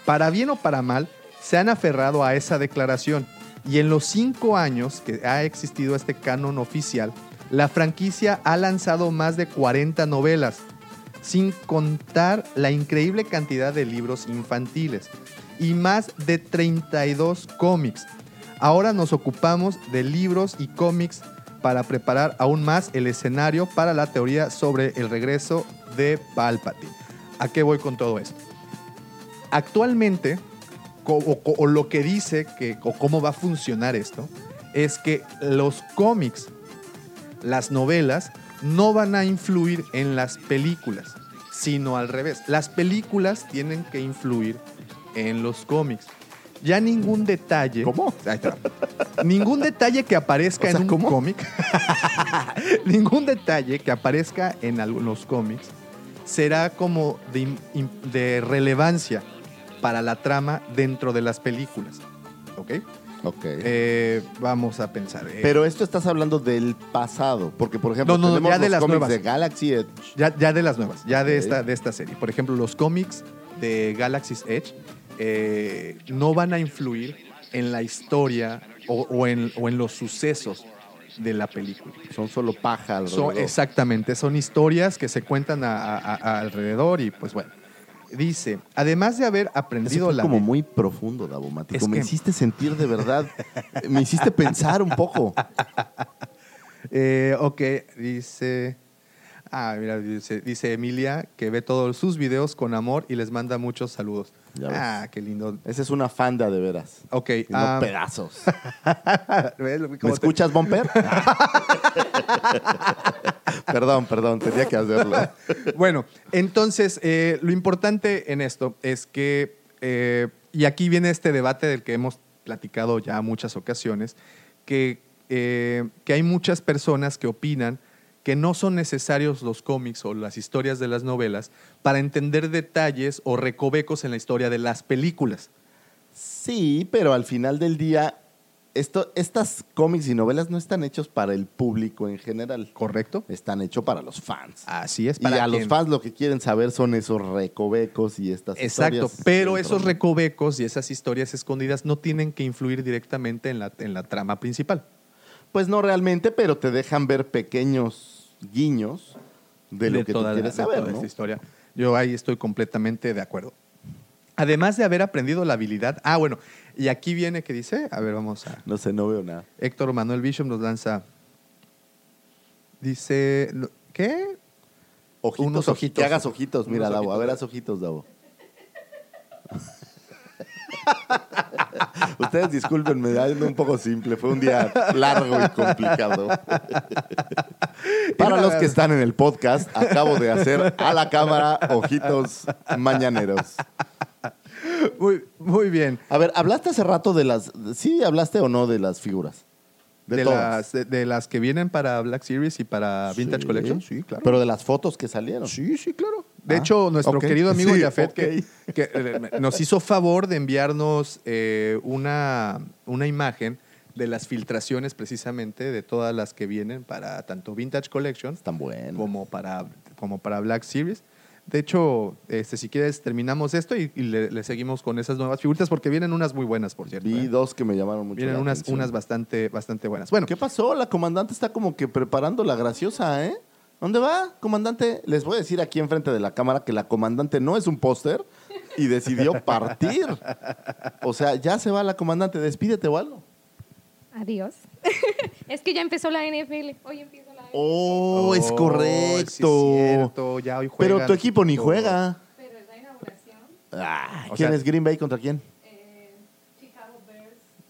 Para bien o para mal, se han aferrado a esa declaración. Y en los cinco años que ha existido este canon oficial, la franquicia ha lanzado más de 40 novelas, sin contar la increíble cantidad de libros infantiles y más de 32 cómics. Ahora nos ocupamos de libros y cómics para preparar aún más el escenario para la teoría sobre el regreso de Palpatine. ¿A qué voy con todo esto? Actualmente, o, lo que dice que, o cómo va a funcionar esto, es que los cómics, las novelas, no van a influir en las películas, sino al revés. Las películas tienen que influir en los cómics. Ya ningún detalle. ¿Cómo? Ahí va. Ningún detalle que aparezca O sea, en un cómic. [laughs] ningún detalle que aparezca en algunos cómics será como de relevancia para la trama dentro de las películas. ¿Ok? Ok. Eh, vamos a pensar. eh, Pero esto estás hablando del pasado, porque por ejemplo No, no, tenemos ya de los las cómics nuevas. de Galaxy Edge. Ya, ya de las nuevas, ya de, Ok. esta, de esta serie. Por ejemplo, los cómics de Galaxy's Edge eh, no van a influir en la historia o, o en, o en los sucesos de la película. Son solo paja Son- alrededor. exactamente, son historias que se cuentan a- a- a- alrededor y pues bueno. Dice, además de haber Eso aprendido fue la... como muy profundo, Davomático. Es me que- hiciste sentir de verdad, me hiciste pensar un poco. [laughs] Eh, ok, dice... Ah, mira, dice, dice Emilia que ve todos sus videos con amor y les manda muchos saludos. Ya ves. Ah, qué lindo. Esa es una fanda de veras. Ok. Y no ah, pedazos. [laughs] ¿ves? ¿Me ¿Cómo te- escuchas, Bumper? [laughs] perdón, perdón, tenía que hacerlo. Bueno, entonces, eh, lo importante en esto es que, eh, y aquí viene este debate del que hemos platicado ya muchas ocasiones, que, eh, que hay muchas personas que opinan que no son necesarios los cómics o las historias de las novelas para entender detalles o recovecos en la historia de las películas. Sí, pero al final del día, esto, estas cómics y novelas no están hechos para el público en general. ¿Correcto? Están hechos para los fans. Así es. Y para a los fans lo que quieren saber son esos recovecos y estas Exacto, historias pero dentro esos recovecos y esas historias escondidas no tienen que influir directamente en la, en la trama principal. Pues no realmente, pero te dejan ver pequeños guiños de lo que tú la- quieres de saber, toda ¿no? esta historia. Yo ahí estoy completamente de acuerdo. Además de haber aprendido la habilidad. Ah, bueno, y aquí viene que dice, a ver, vamos a. No sé, no veo nada. Héctor Manuel Bishop nos lanza. Dice, ¿qué? Ojitos, Unos ojitos. Que hagas ojitos, mira, Davo. A ver, haz ojitos, Davo. [laughs] Ustedes discúlpenme, ando un poco simple. Fue un día largo y complicado. Para los que están en el podcast, acabo de hacer a la cámara ojitos mañaneros. Muy, muy bien. A ver, ¿hablaste hace rato de las... ¿Sí hablaste o no de las figuras? De, De, todas. las, de, de las que vienen para Black Series y para Vintage Sí. Collection. Sí, claro. Pero de las fotos que salieron. Sí, sí, claro. De Ah, hecho, nuestro querido amigo Sí, Jafet, ok. que, que, eh, nos hizo favor de enviarnos eh, una, una imagen de las filtraciones precisamente de todas las que vienen para tanto Vintage Collection buenos. como para, como para Black Series. De hecho, este, si quieres, terminamos esto y, y le, le seguimos con esas nuevas figuritas porque vienen unas muy buenas, por cierto. Vi ¿eh? dos que me llamaron mucho Vienen la unas, atención. unas bastante, bastante buenas. Bueno, ¿Qué pasó? La comandante está como que preparando la graciosa, ¿eh? ¿Dónde va, comandante? Les voy a decir aquí enfrente de la cámara que la comandante no es un póster y decidió partir. O sea, ya se va la comandante. Despídete o algo. Adiós. [laughs] es que ya empezó la NFL. Hoy empieza la NFL. Oh, es Oh, correcto. sí es cierto, ya hoy Pero tu equipo ni juega. Pero es la inauguración. Ah, O ¿Quién sea- es Green Bay contra quién?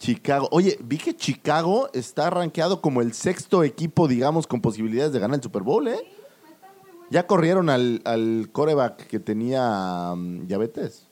Chicago. Oye, vi que Chicago está rankeado como el sexto equipo, digamos, con posibilidades de ganar el Super Bowl, ¿eh? Ya corrieron al, al coreback que tenía mm, diabetes.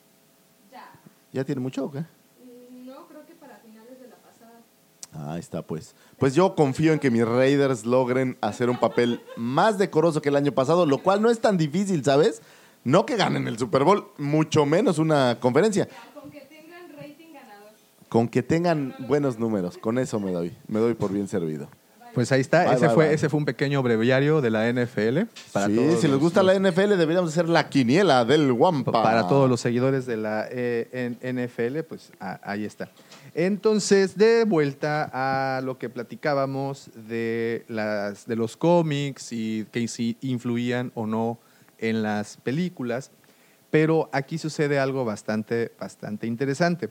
Ya. ¿Ya tiene mucho o qué? Mm, No, creo que para finales de la pasada. Ahí está, pues. Pues yo confío en que mis Raiders logren hacer un papel más decoroso que el año pasado, lo cual no es tan difícil, ¿sabes? No que ganen el Super Bowl, mucho menos una conferencia. Con que tengan rating ganador. Con que tengan buenos números, con eso me doy. Me doy por bien servido. Pues ahí está, Bye, ese, bye, fue, bye. ese fue un pequeño breviario de la NFL. Para sí, todos si les los- gusta la NFL, deberíamos hacer la quiniela del Wampa. Para todos los seguidores de la eh, NFL, pues ahí está. Entonces, de vuelta a lo que platicábamos de, las, de los cómics y que si influían o no en las películas, pero aquí sucede algo bastante, bastante interesante.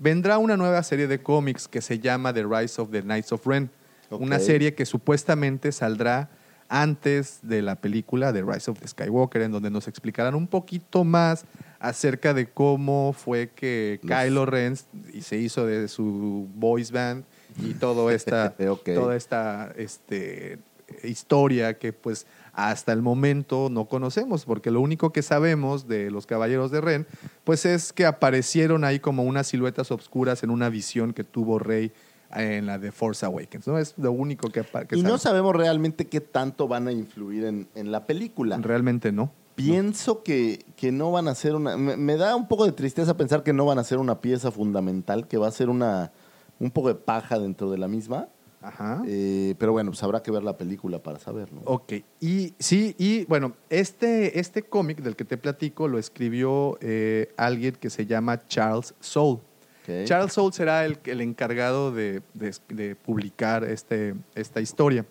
Vendrá una nueva serie de cómics que se llama The Rise of the Knights of Ren, una serie que supuestamente saldrá antes de la película The Rise of the Skywalker, en donde nos explicarán un poquito más acerca de cómo fue que Los- Kylo Ren se hizo de su voice band y todo esta, [laughs] toda esta este, historia que pues hasta el momento no conocemos, porque lo único que sabemos de los Caballeros de Ren, pues es que aparecieron ahí como unas siluetas obscuras en una visión que tuvo Rey en la de Force Awakens, ¿no? Es lo único que, que Y no sabemos. sabemos realmente qué tanto van a influir en, en la película. Realmente no. Pienso que, que no van a ser una... Me, me da un poco de tristeza pensar que no van a ser una pieza fundamental, que va a ser una un poco de paja dentro de la misma. Ajá. Eh, pero bueno, pues habrá que ver la película para saberlo. Ok, y sí, y bueno, este, este cómic del que te platico lo escribió eh, alguien que se llama Charles Soule. Charles Soule será el, el encargado de, de- de publicar este, esta historia.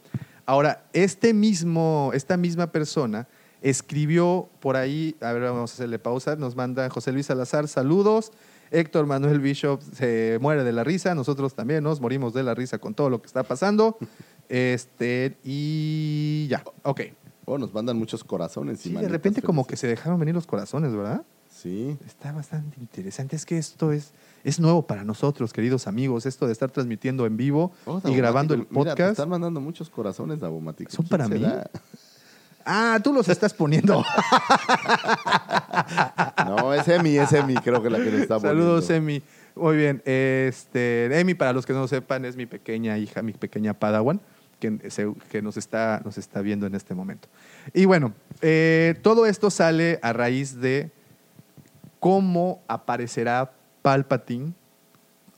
Ahora, este mismo, esta misma persona escribió por ahí, a ver, vamos a hacerle pausa, nos manda José Luis Salazar, saludos. Héctor Manuel Bishop se muere de la risa, nosotros también nos morimos de la risa con todo lo que está pasando. [laughs] Este, y ya, ok. Oh, nos mandan muchos corazones. y Sí, de repente como que se dejaron venir los corazones, ¿verdad? Sí. Está bastante interesante. Es que esto es, es nuevo para nosotros, queridos amigos, esto de estar transmitiendo en vivo Oh, y grabando el Davomático, Mira, te podcast. están mandando muchos corazones, Davomático. ¿Son ¿Quién para mí? Ah, tú los estás poniendo. No, es Emi, es Emi, creo que la que le está poniendo. Saludos, Emi. Muy bien. Este, Emi, para los que no lo sepan, es mi pequeña hija, mi pequeña Padawan, que, se- que nos, está, nos está viendo en este momento. Y bueno, eh, todo esto sale a raíz de cómo aparecerá Palpatine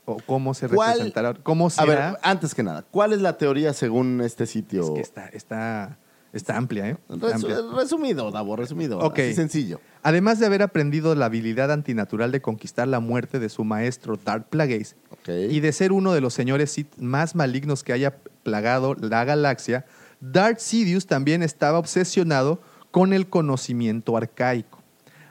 o cómo se ¿Cuál- representará, cómo A será. ver, antes que nada, ¿cuál es la teoría según este sitio? Es que está, está, está amplia, ¿eh? Está Resu- amplia. resumido, Davo, resumido. Ok. Así sencillo. Además de haber aprendido la habilidad antinatural de conquistar la muerte de su maestro Darth Plagueis y de ser uno de los señores Sith más malignos que haya plagado la galaxia, Darth Sidious también estaba obsesionado con el conocimiento arcaico.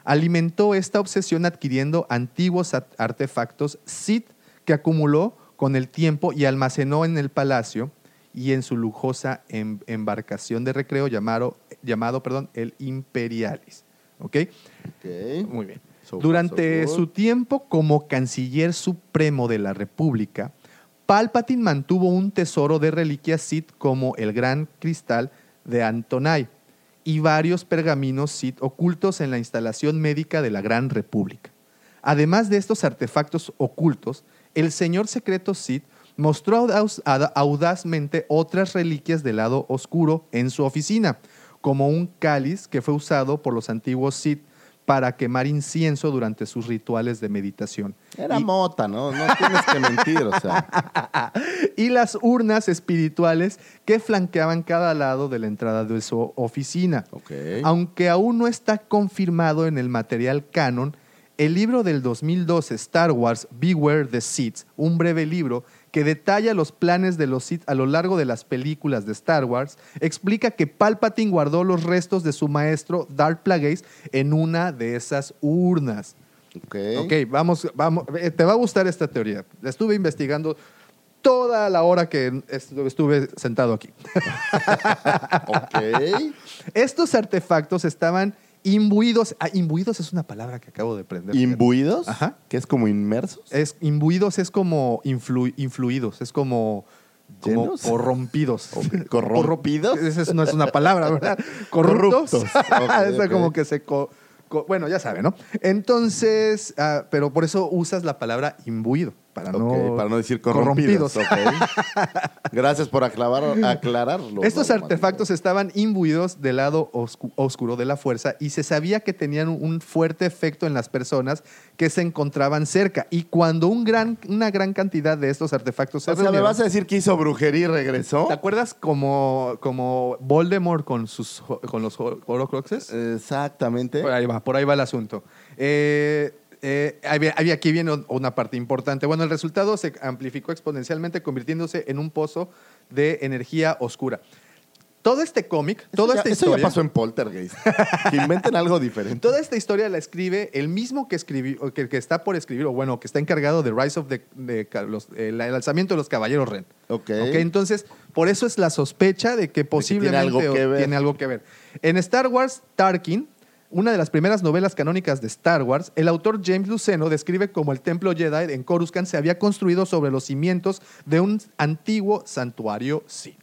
Alimentó esta obsesión adquiriendo antiguos artefactos Sith que acumuló con el tiempo y almacenó en el palacio y en su lujosa em- embarcación de recreo llamado, llamado perdón, el Imperialis. ¿Ok? Ok. Muy bien. So Durante so su tiempo como canciller supremo de la República, Palpatine mantuvo un tesoro de reliquias Sith como el Gran Cristal de Antonai y varios pergaminos Sith ocultos en la instalación médica de la Gran República. Además de estos artefactos ocultos, el señor secreto Sith mostró audazmente otras reliquias del lado oscuro en su oficina, como un cáliz que fue usado por los antiguos Sith para quemar incienso durante sus rituales de meditación. Era mota, ¿no? No tienes que mentir, o sea. [laughs] y las urnas espirituales que flanqueaban cada lado de la entrada de su oficina. Aunque aún no está confirmado en el material canon, el libro del 2012 Star Wars Beware the Sith, un breve libro que detalla los planes de los Sith a lo largo de las películas de Star Wars, explica que Palpatine guardó los restos de su maestro Darth Plagueis en una de esas urnas. Ok. Ok, vamos, vamos. eh, Te va a gustar esta teoría. La estuve investigando toda la hora que estu- estuve sentado aquí. [laughs] ok. [laughs] Estos artefactos estaban imbuidos. Ah, imbuidos es una palabra que acabo de aprender. ¿Imbuidos? Ajá. Que es como inmersos. Es, imbuidos es como influ- influidos, es como, como corrompidos. ¿Corrompidos? Esa es- no es una palabra, ¿verdad? [laughs] Corruptos. Corruptos. Ok, [laughs] Esa ok. como que se... co- co- bueno, ya sabe, ¿no? Entonces, ah, pero por eso usas la palabra imbuido, para no... Para no decir corrompidos. ok. [laughs] Gracias por aclarar, aclararlo. Estos artefactos estaban imbuidos del lado oscu- oscuro de la fuerza y se sabía que tenían un fuerte efecto en las personas que se encontraban cerca. Y cuando un gran, una gran cantidad de estos artefactos se O sea, ¿me vas a decir que hizo brujería y regresó? ¿Te acuerdas como, como Voldemort con, sus, con los ho- Horcruxes? Exactamente. Por ahí va, por ahí va el asunto. Eh, eh, había- había- aquí viene una parte importante. Bueno, el resultado se amplificó exponencialmente, convirtiéndose en un pozo de energía oscura. Todo este cómic, Eso toda ya- esta eso historia. ya pasó en Poltergeist. que inventen algo diferente. Toda esta historia la escribe el mismo que escribió, que, que está por escribir, o bueno, que está encargado de Rise of the, de los- el, el alzamiento de los Caballeros Ren. Ok. Ok, entonces, por eso es la sospecha de que posiblemente algo o- que ver. tiene algo que ver. En Star Wars, Tarkin, una de las primeras novelas canónicas de Star Wars, el autor James Luceno describe cómo el templo Jedi en Coruscant se había construido sobre los cimientos de un antiguo santuario Sith.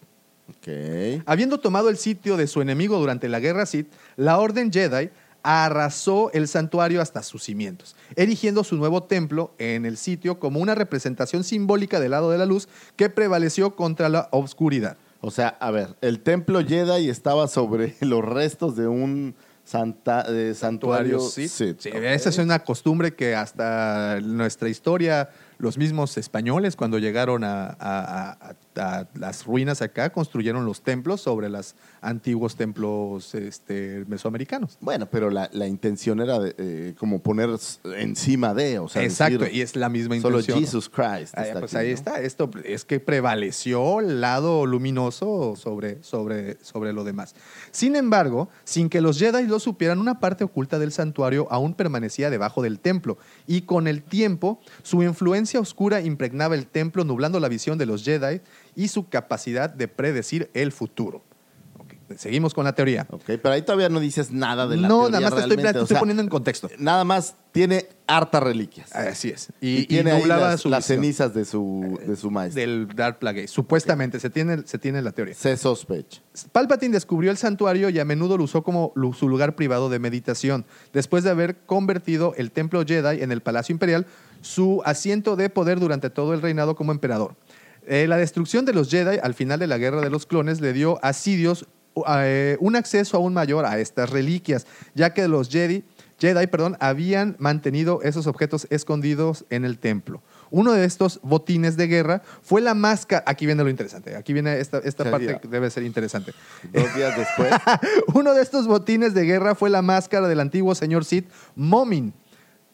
Habiendo tomado el sitio de su enemigo durante la guerra Sith, la Orden Jedi arrasó el santuario hasta sus cimientos, erigiendo su nuevo templo en el sitio como una representación simbólica del lado de la luz que prevaleció contra la oscuridad. O sea, a ver, el templo Jedi estaba sobre [laughs] los restos de un santa, de santuario Sith. Sith. Sí, esa es una costumbre que hasta nuestra historia, los mismos españoles, cuando llegaron a, a- a- a las ruinas acá, construyeron los templos sobre los antiguos templos este, mesoamericanos. Bueno, pero la, la intención era de, eh, como poner encima de, o sea, Exacto, decir, y es la misma solo intención. Jesus Christ. Ah, pues aquí, ahí ¿no? está. Esto es que prevaleció el lado luminoso sobre, sobre, sobre lo demás. Sin embargo, sin que los Jedi lo supieran, una parte oculta del santuario aún permanecía debajo del templo. Y con el tiempo, su influencia oscura impregnaba el templo, nublando la visión de los Jedi y su capacidad de predecir el futuro. Seguimos con la teoría. Ok, pero ahí todavía no dices nada de la No, teoría nada más te estoy, te poniendo en contexto. Nada más tiene hartas reliquias. Así es. Y, Y, tiene ahí nublaba las, cenizas de su, de su maestro. del Dark Plagueis. Supuestamente, se, tiene, se tiene la teoría. Se sospecha. Palpatine descubrió el santuario y a menudo lo usó como su lugar privado de meditación, después de haber convertido el templo Jedi en el Palacio Imperial, su asiento de poder durante todo el reinado como emperador. Eh, la destrucción de los Jedi al final de la Guerra de los Clones le dio a Sidious eh, un acceso aún mayor a estas reliquias, ya que los Jedi, Jedi perdón, habían mantenido esos objetos escondidos en el templo. Uno de estos botines de guerra fue la máscara. Aquí viene lo interesante. Aquí viene esta, esta parte que debe ser interesante. Dos días después. [laughs] Uno de estos botines de guerra fue la máscara del antiguo señor Sith, Momin,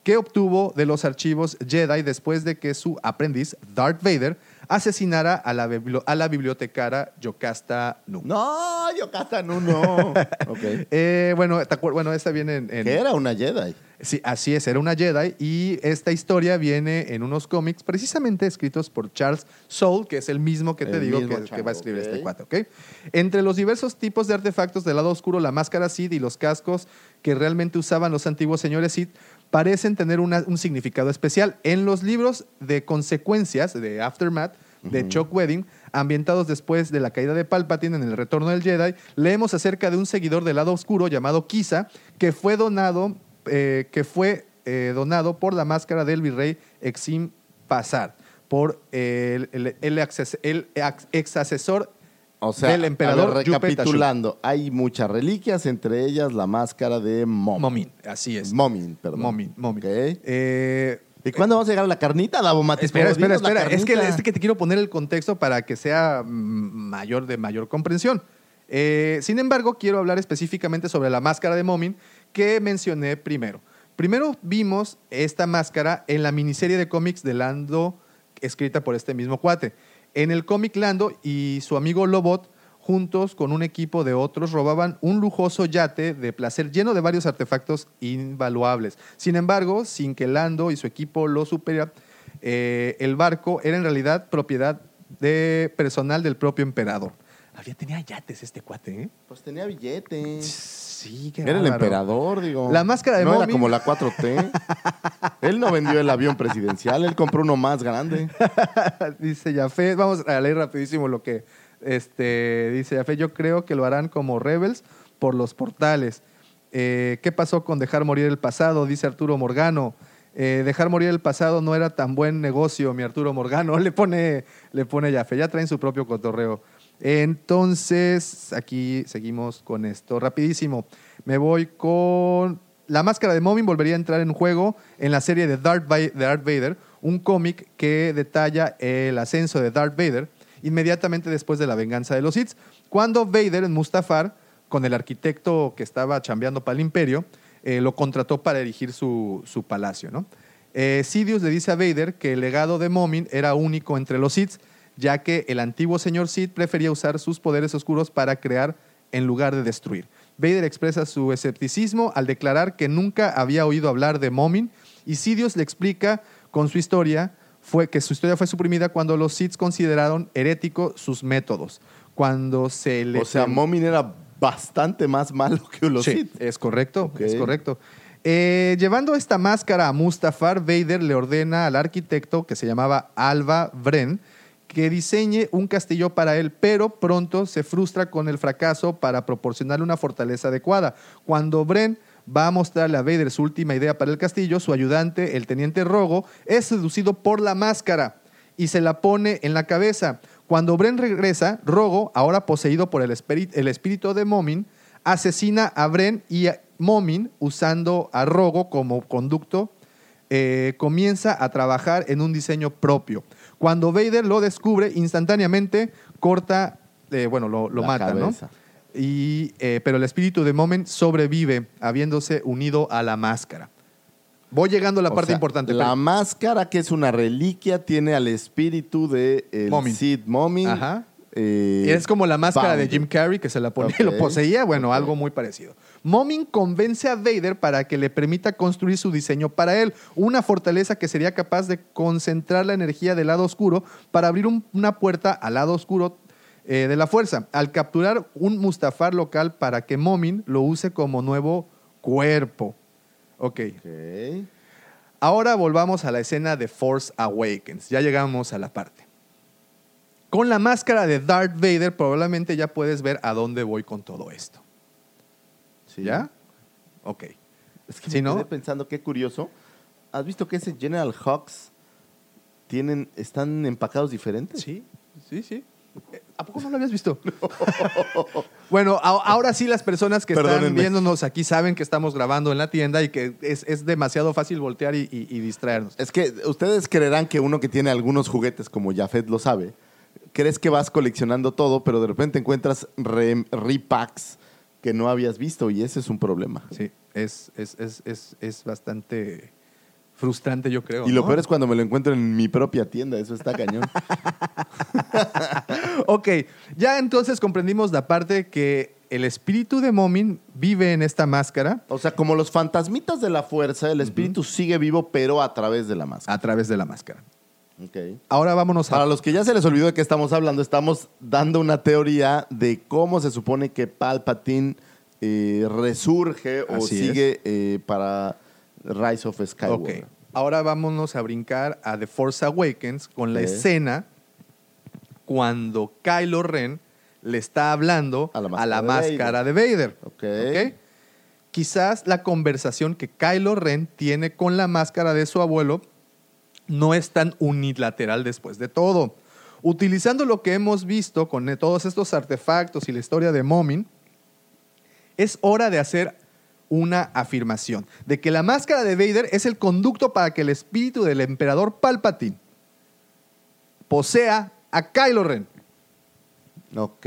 que obtuvo de los archivos Jedi después de que su aprendiz, Darth Vader, asesinara a la, bibli- a la bibliotecara Yocasta Nu. No, Yocasta Nu, no. [laughs] Ok. Eh, bueno, ¿te acuer- bueno, esta viene en... en- Que era una Jedi. Sí, así es, era una Jedi y esta historia viene en unos cómics precisamente escritos por Charles Soule, que es el mismo que te El digo que, va a escribir ok. este cuate, ¿ok? Entre los diversos tipos de artefactos del lado oscuro, la máscara Sith y los cascos que realmente usaban los antiguos señores Sith parecen tener una- un significado especial. En los libros de consecuencias de Aftermath, de Chuck Wedding, ambientados después de la caída de Palpatine en el retorno del Jedi, leemos acerca de un seguidor del lado oscuro llamado Kisa, que fue donado, eh, que fue eh, donado por la máscara del virrey Exim Pasar, por el, el- el ex asesor O sea, del emperador ver, recapitulando, hay muchas reliquias, entre ellas la máscara de Momin. Momin, así es. Momin, perdón. Momin, Momin. Eh, ¿Y cuándo vamos a llegar a la carnita, Davo Mati? Espera, espera, espera. Es que, es que te quiero poner el contexto para que sea mm, mayor de mayor comprensión. Eh, sin embargo, quiero hablar específicamente sobre la máscara de Momin que mencioné primero. Primero vimos esta máscara en la miniserie de cómics de Lando, escrita por este mismo cuate. En el cómic Lando y su amigo Lobot, juntos con un equipo de otros, robaban un lujoso yate de placer lleno de varios artefactos invaluables. Sin embargo, sin que Lando y su equipo lo supieran, eh, el barco era en realidad propiedad de personal del propio emperador. Había tenía yates este cuate, ¿eh? Pues tenía billete. Sí, qué Era el emperador, digo. La máscara de No era como la 4T. él no vendió el avión presidencial, él compró uno más grande. [laughs] dice Jafet, vamos a leer rapidísimo lo que este, dice Jafet. Yo creo que lo harán como Rebels por los portales. Eh, ¿Qué pasó con dejar morir el pasado? Dice Arturo Morgano. Eh, dejar morir el pasado no era tan buen negocio, mi Arturo Morgano. [laughs] Le pone, le pone Jafet. Ya traen su propio cotorreo. Entonces, aquí seguimos con esto. Rapidísimo. Me voy con. La máscara de Momin volvería a entrar en juego en la serie de Darth, Va- de Darth Vader, un cómic que detalla el ascenso de Darth Vader inmediatamente después de la venganza de los Sith, cuando Vader en Mustafar, con el arquitecto que estaba chambeando para el imperio, eh, lo contrató para erigir su, su palacio. ¿no? Eh, Sidious le dice a Vader que el legado de Momin era único entre los Sith, ya que el antiguo señor Sith prefería usar sus poderes oscuros para crear en lugar de destruir. Vader expresa su escepticismo al declarar que nunca había oído hablar de Momin y Sidious le explica con su historia fue que su historia fue suprimida cuando los Sith consideraron heréticos sus métodos. Cuando se le O sea, Momin era bastante más malo que los Sí, Sith. es correcto, es correcto. Eh, llevando esta máscara a Mustafar, Vader le ordena al arquitecto que se llamaba Alba Bren que diseñe un castillo para él, pero pronto se frustra con el fracaso para proporcionarle una fortaleza adecuada. Cuando Bren va a mostrarle a Vader su última idea para el castillo, su ayudante, el teniente Rogo, es seducido por la máscara y se la pone en la cabeza. Cuando Bren regresa, Rogo, ahora poseído por el, el espíritu de Momin, asesina a Bren y Momin, usando a Rogo como conducto, eh, comienza a trabajar en un diseño propio. Cuando Vader lo descubre, instantáneamente corta, eh, bueno, lo, lo mata, cabeza. ¿no? Y, eh, pero el espíritu de Momin sobrevive, habiéndose unido a la máscara. Voy llegando a la O parte sea, importante. La pero- máscara, que es una reliquia, tiene al espíritu de el Momin. Sid Momin. Ajá. Eh, es como la máscara de. Jim Carrey que se la ponía y lo poseía. Bueno, algo muy parecido. Momin convence a Vader para que le permita construir su diseño para él. Una fortaleza que sería capaz de concentrar la energía del lado oscuro para abrir un- una puerta al lado oscuro eh, de la fuerza. Al capturar un Mustafar local para que Momin lo use como nuevo cuerpo. Ok. Ok. Ahora volvamos a la escena de Force Awakens. Ya llegamos a la parte. Con la máscara de Darth Vader probablemente ya puedes ver a dónde voy con todo esto. Sí. ¿Ya? Ok. Es que Sí, me ¿no? quedé pensando, qué curioso. ¿Has visto que ese General Hawks tienen, están empacados diferentes? Sí, sí, sí. Eh, ¿A poco no lo habías visto? [laughs] [laughs] bueno, a- ahora sí las personas que están viéndonos aquí saben que estamos grabando en la tienda y que es, es demasiado fácil voltear y, y- y distraernos. Es que ustedes creerán que uno que tiene algunos juguetes, como Jafet lo sabe, crees que vas coleccionando todo, pero de repente encuentras re- repacks que no habías visto y ese es un problema. Sí, es, es, es, es, es bastante frustrante, yo creo. Y lo ¿no? peor es cuando me lo encuentro en mi propia tienda, eso está cañón. [laughs] Ok, ya entonces comprendimos la parte que el espíritu de Momin vive en esta máscara O sea, como los fantasmitas de la fuerza, el espíritu sigue vivo, pero a través de la máscara. a través de la máscara. Ok. Ahora vámonos a... Para los que ya se les olvidó de qué estamos hablando, estamos dando una teoría de cómo se supone que Palpatine eh, resurge o Así sigue eh, para Rise of Skywalker. ahora vámonos a brincar a The Force Awakens con la escena cuando Kylo Ren le está hablando A la a la máscara de máscara de Vader. Ok. ¿ok? Quizás la conversación que Kylo Ren tiene con la máscara de su abuelo no es tan unilateral después de todo. Utilizando lo que hemos visto con eh, todos estos artefactos y la historia de Momin, es hora de hacer una afirmación de que la máscara de Vader es el conducto para que el espíritu del emperador Palpatine posea a Kylo Ren. Ok.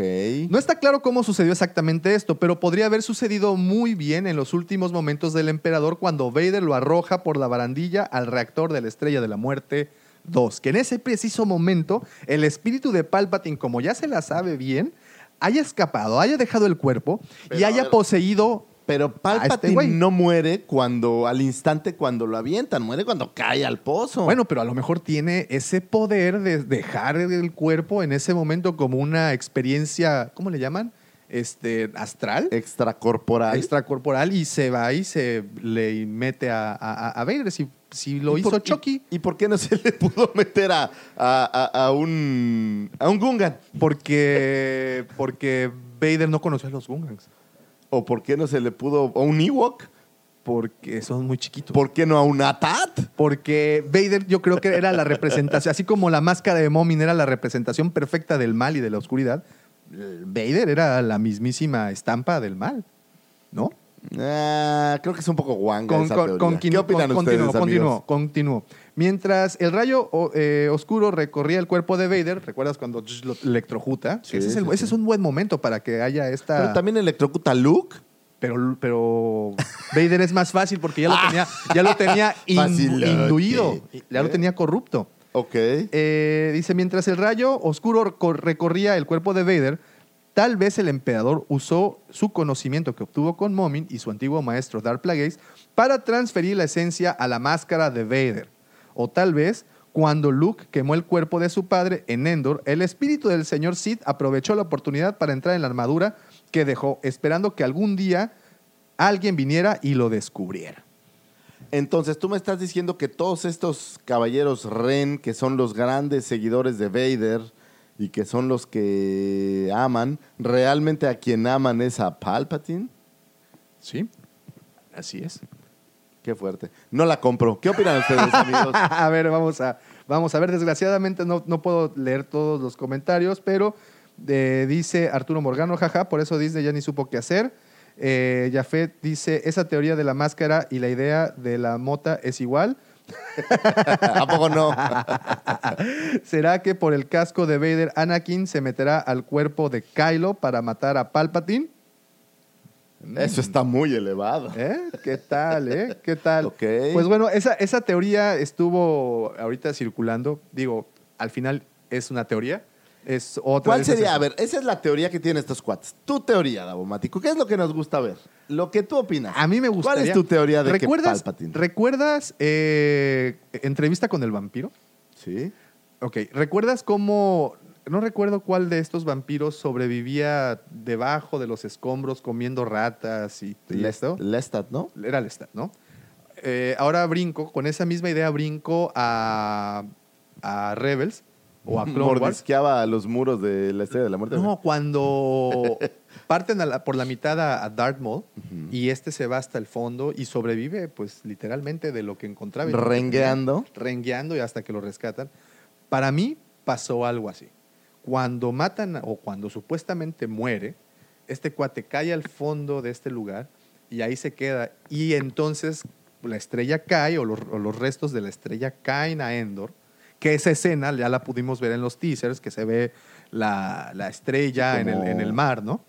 No está claro cómo sucedió exactamente esto, pero podría haber sucedido muy bien en los últimos momentos del emperador cuando Vader lo arroja por la barandilla al reactor de la Estrella de la Muerte 2. Que en ese preciso momento el espíritu de Palpatine, como ya se la sabe bien, haya escapado, haya dejado el cuerpo y Pero, haya poseído Pero este Palpatine güey. no muere cuando al instante cuando lo avientan, muere cuando cae al pozo. Bueno, pero a lo mejor tiene ese poder de dejar el cuerpo en ese momento como una experiencia, ¿cómo le llaman? Este, astral. extracorporal. Extracorporal y se va y se le mete a, a, a Vader. Si, si lo ¿Y hizo por- Chucky. ¿Y, y por qué no se le pudo meter a, a, a- a un a un Gungan? Porque, porque Vader no conoció a los Gungans. ¿O por qué no se le pudo a un Ewok? Porque son muy chiquitos. ¿Por qué no a un Atat? Porque Vader yo creo que era la representación, así como la máscara de Momin era la representación perfecta del mal y de la oscuridad, Vader era la mismísima estampa del mal, ¿no? Ah, creo que es un poco guanga Con- esa con- teoría. ¿Qué opinan con- ustedes, continuo, continuo, amigos? continuo. Mientras el rayo o- eh, oscuro recorría el cuerpo de Vader, ¿recuerdas cuando lo electrocuta? Sí, ese, es el- sí, ese es un buen momento para que haya esta... Pero también electrocuta Luke. Pero, pero Vader es más fácil porque ya lo tenía, [laughs] ya lo tenía in- induido, ya lo tenía corrupto. Ok. Eh, dice, mientras el rayo oscuro cor- recorría el cuerpo de Vader, tal vez el emperador usó su conocimiento que obtuvo con Momin y su antiguo maestro Darth Plagueis para transferir la esencia a la máscara de Vader. O tal vez, cuando Luke quemó el cuerpo de su padre en Endor, el espíritu del señor Sith aprovechó la oportunidad para entrar en la armadura que dejó, esperando que algún día alguien viniera y lo descubriera. Entonces, tú me estás diciendo que todos estos caballeros Ren, que son los grandes seguidores de Vader y que son los que aman, realmente a quien aman es a Palpatine. Sí, así es. Qué fuerte. No la compro. ¿Qué opinan ustedes, amigos? [laughs] a ver, vamos a, vamos a ver. Desgraciadamente no, no puedo leer todos los comentarios, pero eh, dice Arturo Morgano, jaja, por eso Disney ya ni supo qué hacer. Eh, Jafet dice, esa teoría de la máscara y la idea de la mota es igual. [laughs] ¿A poco no? [laughs] ¿Será que por el casco de Vader Anakin se meterá al cuerpo de Kylo para matar a Palpatine? Eso está muy elevado. ¿Eh? ¿Qué tal, eh? ¿Qué tal? Ok. Pues bueno, esa, esa teoría estuvo ahorita circulando. Digo, al final es una teoría. Es otra ¿Cuál sería? A ver, esa es la teoría que tienen estos cuates. Tu teoría, Davomático. ¿Qué es lo que nos gusta ver? Lo que tú opinas. A mí me gustaría. ¿Cuál es tu teoría de que ¿Recuerdas, Palpatine? ¿Recuerdas eh, entrevista con el vampiro? Sí. Ok. ¿Recuerdas cómo.? No recuerdo cuál de estos vampiros sobrevivía debajo de los escombros comiendo ratas y, y esto. Lestat, ¿no? Era Lestat, ¿no? Eh, ahora brinco, con esa misma idea brinco a, a Rebels o a [laughs] Clone Wars. Mordisqueaba los muros de la Estrella de la Muerte. No, cuando [laughs] parten a la- por la mitad a, a Darth Maul y este se va hasta el fondo y sobrevive, pues literalmente de lo que encontraba. Rengueando. rengueando y hasta que lo rescatan. Para mí pasó algo así. Cuando matan o cuando supuestamente muere, este cuate cae al fondo de este lugar y ahí se queda. Y entonces la estrella cae o los, o los restos de la estrella caen a Endor. Que esa escena ya la pudimos ver en los teasers, que se ve la, la estrella en, el, en el mar, ¿no?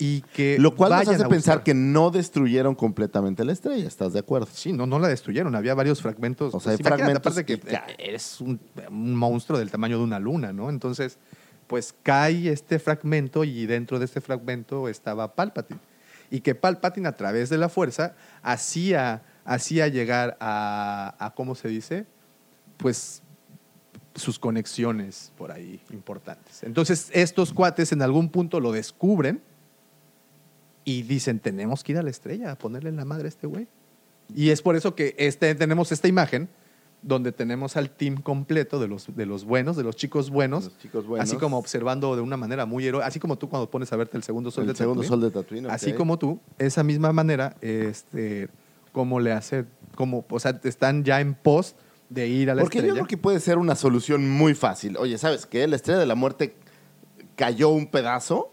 Y que Lo cual nos hace pensar que no destruyeron completamente la estrella, ¿estás de acuerdo? Sí, no, no la destruyeron. Había varios fragmentos. O sea, hay imagínate, fragmentos Aparte que es un, un monstruo del tamaño de una luna, ¿no? Entonces, pues cae este fragmento y dentro de este fragmento estaba Palpatine. Y que Palpatine, a través de la fuerza, hacía, hacía llegar a, a, ¿cómo se dice? Pues sus conexiones por ahí importantes. Entonces, estos cuates en algún punto lo descubren y dicen, tenemos que ir a la estrella a ponerle en la madre a este güey. Y es por eso que este, tenemos esta imagen donde tenemos al team completo de los, de los buenos, de los chicos buenos, Los chicos buenos. así como observando de una manera muy heroica, así como tú cuando pones a verte el segundo sol El de segundo sol de Tatooine, ok. Así como tú, esa misma manera, este, como le hace, como, o sea, están ya en pos de ir a la Porque yo estrella. creo que puede ser una solución muy fácil. Oye, ¿sabes qué? La estrella de la muerte cayó un pedazo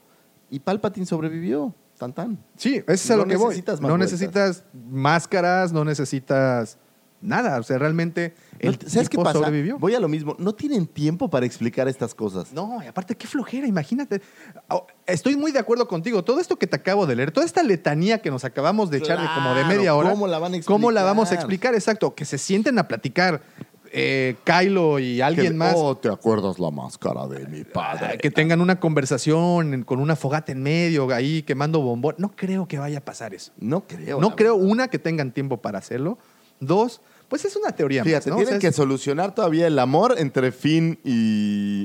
y Palpatine sobrevivió. Tan tan. Sí, ese es a No lo que voy. necesitas más No vueltas. necesitas máscaras, no necesitas nada. O sea, realmente No, el ¿Sabes qué pasa? sobrevivió. Voy a lo mismo. No tienen tiempo para explicar estas cosas. No, y aparte, qué flojera, imagínate. Oh, Estoy muy de acuerdo contigo. Todo esto que te acabo de leer, toda esta letanía que nos acabamos de echar de como de media hora. ¿cómo la van a ¿Cómo la vamos a explicar? explicar? Exacto. Que se sienten a platicar eh, Kylo y alguien Que- más. Oh, ¿te acuerdas la máscara de mi padre? que tengan una conversación con una fogata en medio, ahí quemando bombón. No creo que vaya a pasar eso. No creo. No creo, una, que tengan tiempo para hacerlo. Dos, pues es una teoría más, tienen sea, que es- solucionar todavía el amor entre Finn y.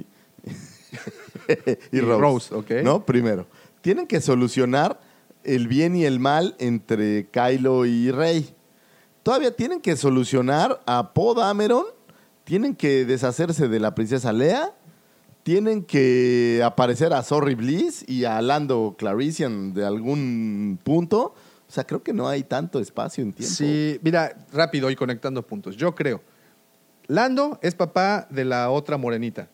y [laughs] Y Rose. Rose, ok. ¿No? Primero. Tienen que solucionar el bien y el mal entre Kylo y Rey. Todavía tienen que solucionar a Poe Dameron. Tienen que deshacerse de la princesa Lea. Tienen que aparecer a Sorry Bliss y a Lando Clarician de algún punto. O sea, creo que no hay tanto espacio en tiempo. Sí, mira, rápido y conectando puntos. Yo creo. Lando es papá de la otra morenita.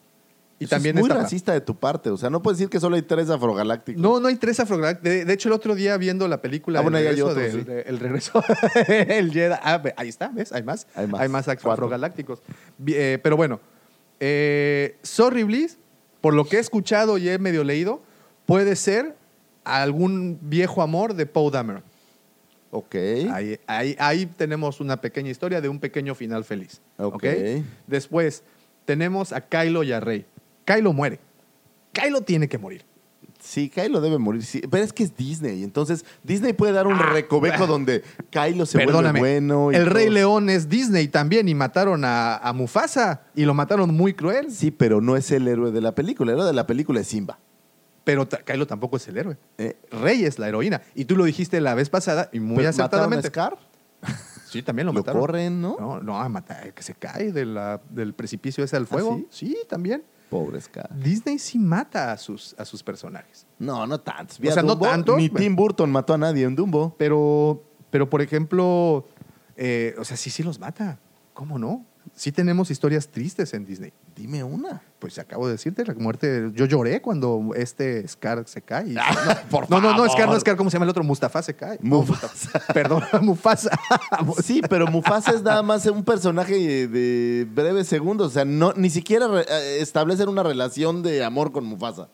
Y Eso también es muy racista de tu parte. O sea, no puedes decir que solo hay tres afrogalácticos. No, no hay tres afrogalácticos. De, de hecho, el otro día viendo la película Ah, bueno, el, regreso sí. de- el regreso [laughs] el Jedi. Ah, ahí está, ¿ves? Hay más. Hay más. Hay más afrogalácticos. Eh, pero bueno, eh, Sorry Bliss, por lo que he escuchado y he medio leído, puede ser algún viejo amor de Poe Dameron. Ok. Ahí, ahí, ahí tenemos una pequeña historia de un pequeño final feliz. Ok. ¿ok? Después tenemos a Kylo y a Rey. Kylo muere. Kylo tiene que morir. Sí, Kylo debe morir. sí. Pero es que es Disney. Entonces, Disney puede dar un recoveco donde Kylo se Ah, Perdóname. vuelve bueno. y el Rey. León es Disney también y mataron a, a Mufasa y lo mataron muy cruel. Sí, pero no es el héroe de la película. El héroe de la película es Simba. Pero Kylo tampoco es el héroe. Eh, Rey es la heroína. Y tú lo dijiste la vez pasada y muy pero ¿mataron a acertadamente. Scar? [laughs] Sí, también lo, Lo mataron. corren, ¿no? No, no, a matar, que se cae de la- del precipicio ese al fuego. sí? también. Pobre Scar. Disney sí mata a sus, a sus personajes. No, no tantos. O sea, no tantos, Ni Tim Burton mató a nadie en Dumbo. Pero, pero por ejemplo, eh, o sea, sí, sí los mata. ¿Cómo no? Sí tenemos historias tristes en Disney. Dime una. Pues acabo de decirte la muerte. Yo lloré cuando este Scar se cae. [laughs] por no, no, no. Scar, no Scar, ¿cómo se llama el otro? Mustafa se cae. No, Mufasa. [laughs] Perdón, [laughs] Mufasa. Sí, pero Mufasa es nada más un personaje de breves segundos. O sea, no, ni siquiera eh, establecen una relación de amor con Mufasa.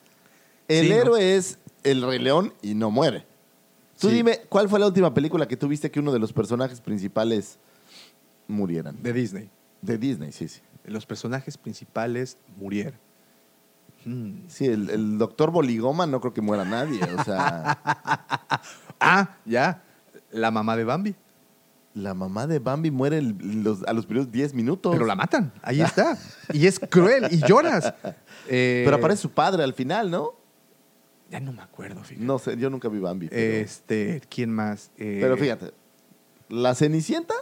El Sí, ¿no? héroe es el Rey León y no muere. Tú Sí. dime, ¿cuál fue la última película que tuviste que uno de los personajes principales murieran? De Disney. De Disney, sí, sí. Los personajes principales murieron. Hmm. Sí, el, el doctor Boligoma no creo que muera nadie. O sea, [laughs] Ah, ya. La mamá de Bambi. la mamá de Bambi muere el- los- a los primeros 10 minutos. Pero la matan. Ahí está. Y es cruel. Y lloras. Eh, Pero aparece su padre al final, ¿no? Ya no me acuerdo, fíjate. No sé, yo nunca vi Bambi. Pero, Este, ¿quién más? Eh, pero fíjate, la Cenicienta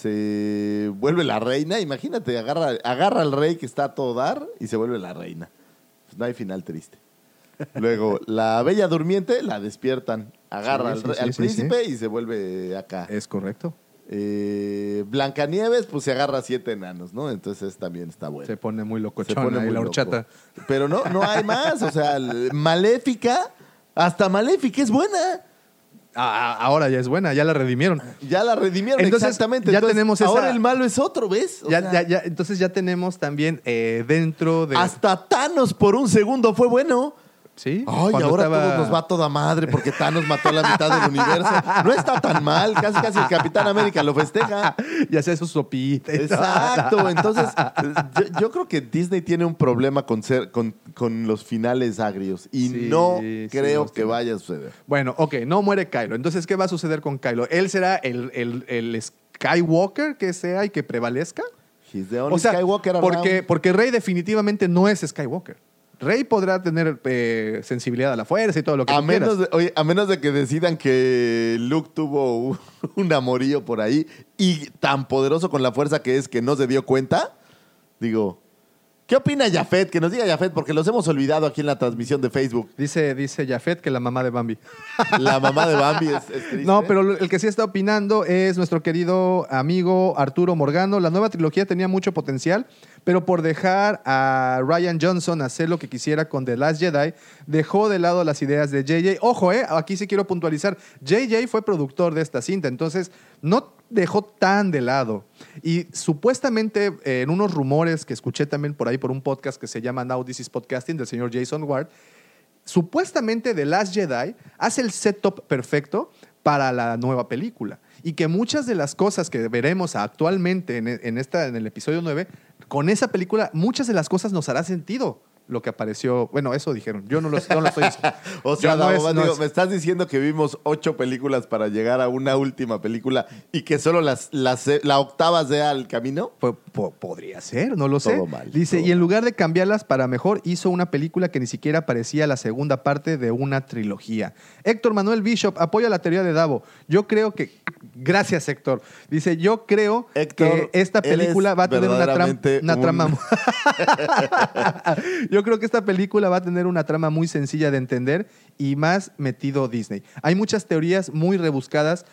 se vuelve la reina. Imagínate, agarra, agarra al rey que está a todo dar y se vuelve la reina. Pues no hay final triste. Luego, la bella durmiente la despiertan. Agarra Sí, al, sí, re- sí, al príncipe y se vuelve acá. Es correcto. Eh, Blancanieves, pues se agarra a siete enanos, ¿no? Entonces también está bueno. Se pone muy Se locochona pone muy la loco. horchata. Pero no, no hay más. O sea, Maléfica, hasta Maléfica es buena. Ah, ah, ahora ya es buena, ya la redimieron. Ya la redimieron Entonces, exactamente. ya Entonces, tenemos esa- Ahora el malo es otro, ¿ves? O Ya, sea, ya, ya, entonces ya tenemos también eh, dentro de... Hasta Thanos por un segundo fue bueno. ¿Sí? Ay, Cuando ahora estaba- nos va toda madre porque Thanos mató a la mitad del universo. No está tan mal. Casi, casi el Capitán América lo festeja. [laughs] Y hacía su sopita. Exacto. Entonces, yo, yo creo que Disney tiene un problema con, ser, con, con los finales agrios. Y Sí, no sí, creo que vaya a suceder. Bueno, ok, no muere Kylo. Entonces, ¿qué va a suceder con Kylo? ¿Él será el, el- el Skywalker que sea y que prevalezca? He's the only O sea, Skywalker porque, porque Rey definitivamente no es Skywalker. Rey podrá tener eh, sensibilidad a la fuerza y todo lo que A menos, de, oye, a menos de que decidan que Luke tuvo un, [laughs] un amorío por ahí y tan poderoso con la fuerza que es que no se dio cuenta, digo, ¿Qué opina Jafet? Que nos diga Jafet, porque los hemos olvidado aquí en la transmisión de Facebook. Dice, dice Jafet que la mamá de Bambi. [laughs] La mamá de Bambi es, es [laughs] triste. No, pero el que sí está opinando es nuestro querido amigo Arturo Morgano. La nueva trilogía tenía mucho potencial, pero por dejar a Ryan Johnson hacer lo que quisiera con The Last Jedi, dejó de lado las ideas de JJ. Ojo, eh, aquí sí quiero puntualizar. JJ fue productor de esta cinta, entonces no dejó tan de lado. Y supuestamente eh, en unos rumores que escuché también por ahí por un podcast que se llama Now This is Podcasting del señor Jason Ward, supuestamente The Last Jedi hace el setup perfecto para la nueva película. Y que muchas de las cosas que veremos actualmente en, esta, en el episodio 9, con esa película, muchas de las cosas nos hará sentido lo que apareció. Bueno, eso dijeron. Yo no lo, no lo estoy diciendo. [laughs] O sea, no Davo, es- no digo, es- me estás diciendo que vimos ocho películas para llegar a una última película y que solo las, las, la octava sea el camino. Po- podría ser, no lo sé. Todo mal, Dice, todo y en lugar de cambiarlas para mejor, hizo una película que ni siquiera parecía la segunda parte de una trilogía. Héctor Manuel Bishop apoya la teoría de Davo. Yo creo que. Gracias, Héctor. Dice, yo creo Héctor, que esta película va a tener una, tram- una un- trama. [laughs] yo creo que esta película va a tener una trama muy sencilla de entender y más metido Disney. Hay muchas teorías muy rebuscadas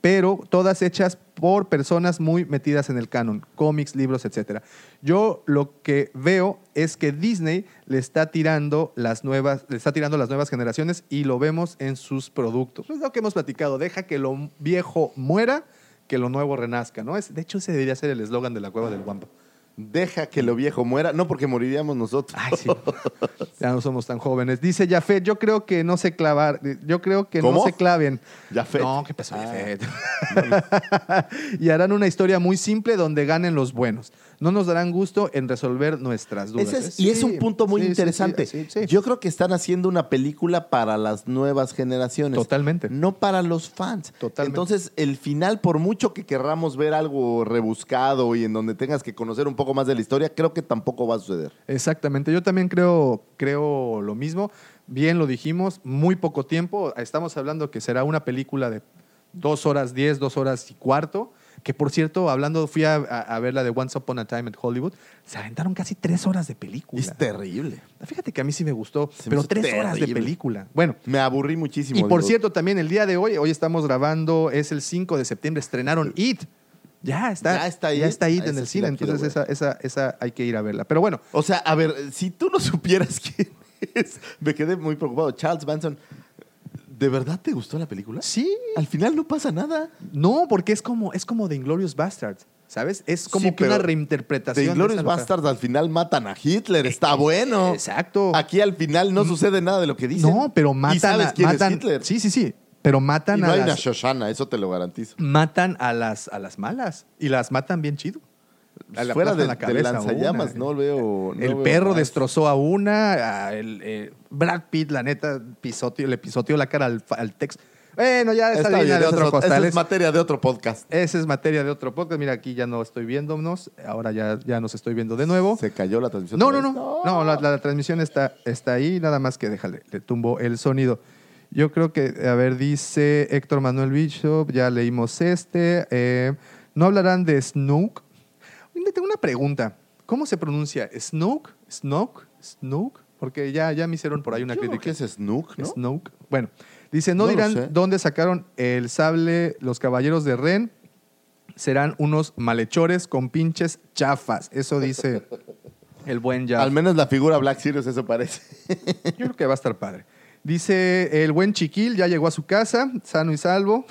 pero todas hechas por personas muy metidas en el canon, cómics, libros, etc. Yo lo que veo es que Disney le está tirando las nuevas, le está tirando las nuevas generaciones y lo vemos en sus productos. Es lo que hemos platicado, deja que lo viejo muera, que lo nuevo renazca, ¿no? Es, de hecho, ese debería ser el eslogan de la cueva del Guampa. Deja que lo viejo muera. No, porque moriríamos nosotros. Ay, sí. [laughs] Ya no somos tan jóvenes. Dice Jafet, yo creo que no se clavar, yo creo que ¿Cómo? no se claven. Jafet. No, ¿qué pasó, Ah. Jafet? [laughs] y harán una historia muy simple donde ganen los buenos. No nos darán gusto en resolver nuestras dudas. Es- ¿eh? y es un punto muy sí, interesante. sí. Yo creo que están haciendo una película para las nuevas generaciones. Totalmente. No para los fans. Totalmente. Entonces, el final, por mucho que querramos ver algo rebuscado y en donde tengas que conocer un poco más de la historia, creo que tampoco va a suceder. Exactamente, yo también creo, creo lo mismo. Bien lo dijimos, muy poco tiempo. Estamos hablando que será una película de dos horas diez, dos horas y cuarto. Que por cierto, hablando, fui a, a- a ver la de Once Upon a Time en Hollywood. Se aventaron casi tres horas de película. Es terrible. Fíjate que a mí sí me gustó, Se pero tres horas de película. Bueno, Me aburrí muchísimo. y por digo. cierto, también el día de hoy, hoy estamos grabando, es el 5 de septiembre, estrenaron It. Ya está, Ya está ya It. está It Ah, en el cine, entonces esa, esa, esa hay que ir a verla. Pero bueno, O sea, a ver, si tú no [laughs] supieras quién es, me quedé muy preocupado. Charles Manson, ¿de verdad te gustó la película? sí, Al final no pasa nada. No, porque es como, es como The Inglorious Bastards, ¿sabes? Es como Sí, que una reinterpretación. De Inglorious Bastards al final matan a Hitler. Está bueno. Exacto. Aquí al final no sucede nada de lo que dicen. No, pero matan ¿Y sabes a, quién matan, es Hitler? Sí, sí, sí. Pero y matan no a hay una las, Shoshana, eso te lo garantizo. matan a las, a las malas. Y las matan bien chido. La Fuera de, la cabeza a lanzallamas, una. no veo. no el veo perro más. destrozó a una. a el, eh, Brad Pitt, la neta, pisoteó, le pisoteó la cara al, al texto. Bueno, ya esa Está línea de otro es, ot- esa es materia de otro podcast. Esa es materia de otro podcast. Mira, aquí ya no estoy viéndonos. Ahora ya, ya nos estoy viendo de nuevo. Se cayó la transmisión. No, no, no. No, la, la transmisión está, está ahí, nada más que déjale, le tumbo el sonido. Yo creo que, a ver, dice Héctor Manuel Bishop, ya leímos este. eh, ¿No hablarán de Snook? Tengo una pregunta. ¿Cómo se pronuncia? ¿Snook? ¿Snook? ¿Snook? Porque ya, ya me hicieron por ahí una Yo creo crítica. que es Snook, ¿no? Snoke. Bueno, dice, no, dirán dónde sacaron el sable los caballeros de Ren. Serán unos malhechores con pinches chafas. Eso dice el buen Jaffa. Al menos la figura Black Sirius, eso parece. [laughs] Yo creo que va a estar padre. Dice el buen Chiquil, ya llegó a su casa, sano y salvo.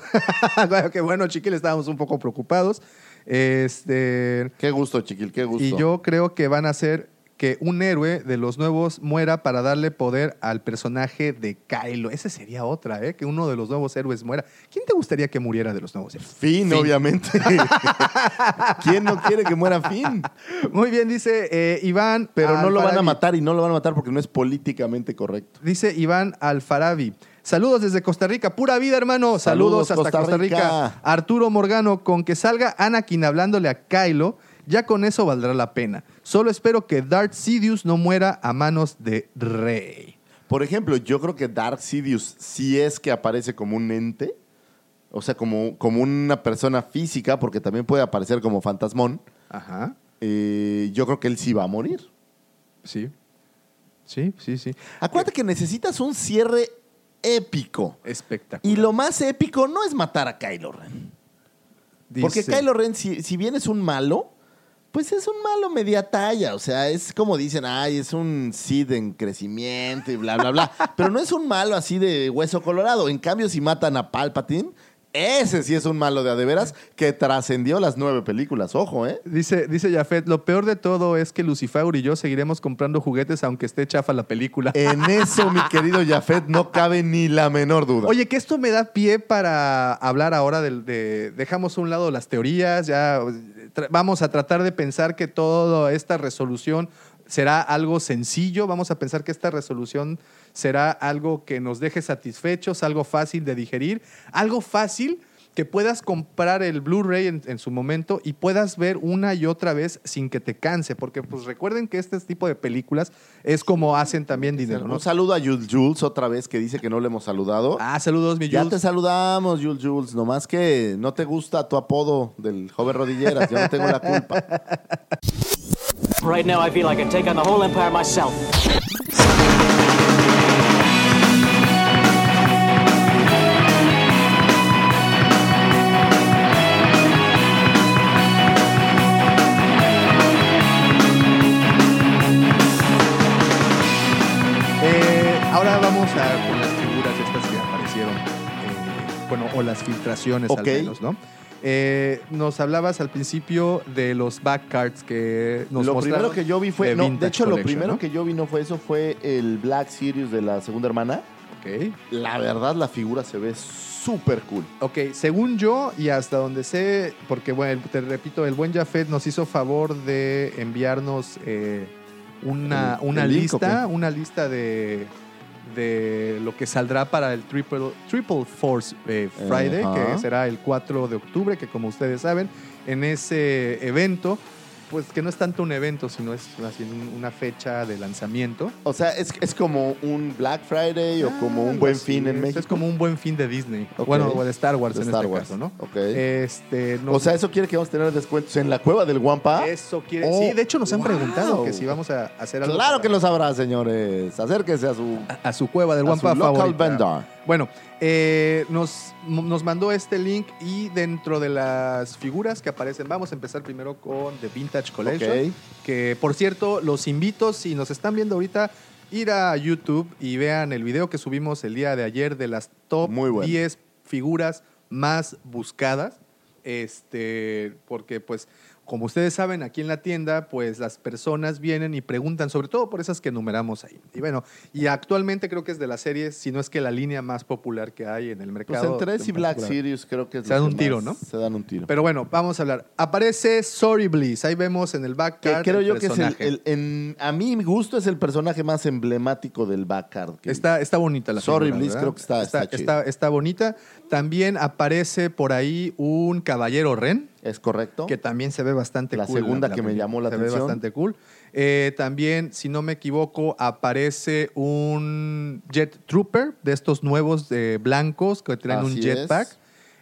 [laughs] Qué bueno, Chiquil, estábamos un poco preocupados. Este, Qué gusto, Chiquil, qué gusto. y yo creo que van a hacer que un héroe de los nuevos muera para darle poder al personaje de Kylo. Esa sería otra, ¿eh? Que uno de los nuevos héroes muera. ¿Quién te gustaría que muriera de los nuevos héroes? Finn, obviamente. [laughs] ¿Quién no quiere que muera Finn? Muy bien, dice eh, Iván. Pero no lo van a matar y no lo van a matar porque no es políticamente correcto. Dice Iván Alfarabi. Saludos desde Costa Rica. Pura vida, hermano. Saludos, Saludos, hasta Costa Costa Rica. Arturo Morgano, con que salga Anakin hablándole a Kylo, ya con eso valdrá la pena. Solo espero que Darth Sidious no muera a manos de Rey. Por ejemplo, yo creo que Dark Sidious, si es que aparece como un ente, o sea, como, como una persona física, porque también puede aparecer como fantasmón, Ajá. eh, yo creo que él sí va a morir. Sí. Sí, sí, sí. Acuérdate que necesitas un cierre épico. Espectacular. Y lo más épico no es matar a Kylo Ren. Porque Kylo Ren, si, si bien es un malo, pues es un malo media talla. O sea, es como dicen, ay, es un Sid en crecimiento y bla, bla, bla. [laughs] Pero no es un malo así de hueso colorado. En cambio, si matan a Palpatine, ese sí es un malo de a de veras que trascendió las nueve películas. Ojo, ¿eh? Dice, dice Jafet, lo peor de todo es que Lucifer y yo seguiremos comprando juguetes aunque esté chafa la película. [laughs] En eso, mi querido Jafet, no cabe ni la menor duda. Oye, que esto me da pie para hablar ahora del- de, dejamos a un lado las teorías, ya vamos a tratar de pensar que toda esta resolución será algo sencillo, vamos a pensar que esta resolución será algo que nos deje satisfechos, algo fácil de digerir, algo fácil que puedas comprar el Blu-ray en, en su momento y puedas ver una y otra vez sin que te canse, porque pues recuerden que este tipo de películas es como hacen también dinero, ¿no? Un saludo a Jules Jules otra vez que dice que no le hemos saludado. Ah, saludos, mi Ya Jules. te saludamos, Jules Jules. Nomás que no te gusta tu apodo del joven rodilleras. Yo no tengo la culpa. Right now, I feel I can take on the whole empire myself. Ahora vamos a con las figuras estas que aparecieron, eh, bueno, o las filtraciones Ok. al menos, ¿no? Eh, nos hablabas al principio de los backcards que nos lo mostraron primero que yo vi fue. de No, de hecho, lo primero ¿no? que yo vi no fue eso, fue el Black Sirius de la segunda hermana. Ok. La verdad, la figura se ve súper cool. Ok, según yo y hasta donde sé, porque bueno, te repito, el buen Jafet nos hizo favor de enviarnos eh, una, ¿El- una el lista, una lista de, de lo que saldrá para el Triple, Triple Force eh, Friday, que será el 4 de octubre, que como ustedes saben, en ese evento, pues que no es tanto un evento, sino es un- una fecha de lanzamiento. O sea, es, es como un Black Friday o como un buen así, fin en México. Es como un buen fin de Disney. Bueno, o de Star Wars De en Star este Wars. caso, ¿no? Ok. Este, no- O sea, eso quiere que vamos a tener descuentos en la cueva del Wampa. Eso quiere. Oh, sí, de hecho nos han wow. preguntado que si vamos a hacer algo. Claro para- que lo sabrá, señores. Acérquese a su, a su cueva del a su local favorita. vendor. Bueno, eh, nos, nos mandó este link y dentro de las figuras que aparecen, vamos a empezar primero con The Vintage Collection. Que por cierto, los invito, si nos están viendo ahorita, ir a YouTube y vean el video que subimos el día de ayer de las top Muy bueno. 10 figuras más buscadas. Este, porque pues, como ustedes saben, aquí en la tienda, pues las personas vienen y preguntan, sobre todo por esas que numeramos ahí. Y bueno, y actualmente creo que es de las series, si no es que la línea más popular que hay en el Pues mercado. entre ese y Black particular. Sirius creo que es Se dan que un tiro, ¿no? Se dan un tiro. Pero bueno, vamos a hablar. Aparece Sorry Bliss. Ahí vemos en el que backcard. creo el yo que es el, personaje. el- en, a mi gusto es el personaje más emblemático del backcard. que- Está, está bonita la Sorry, Bliss, creo que está- está chido. está, está bonita. También aparece por ahí un caballero Ren, es correcto. que también se ve bastante La cool. segunda que me llamó la se atención. ve bastante cool. Eh, también, si no me equivoco, aparece un Jet Trooper de estos nuevos eh, blancos que traen un jetpack.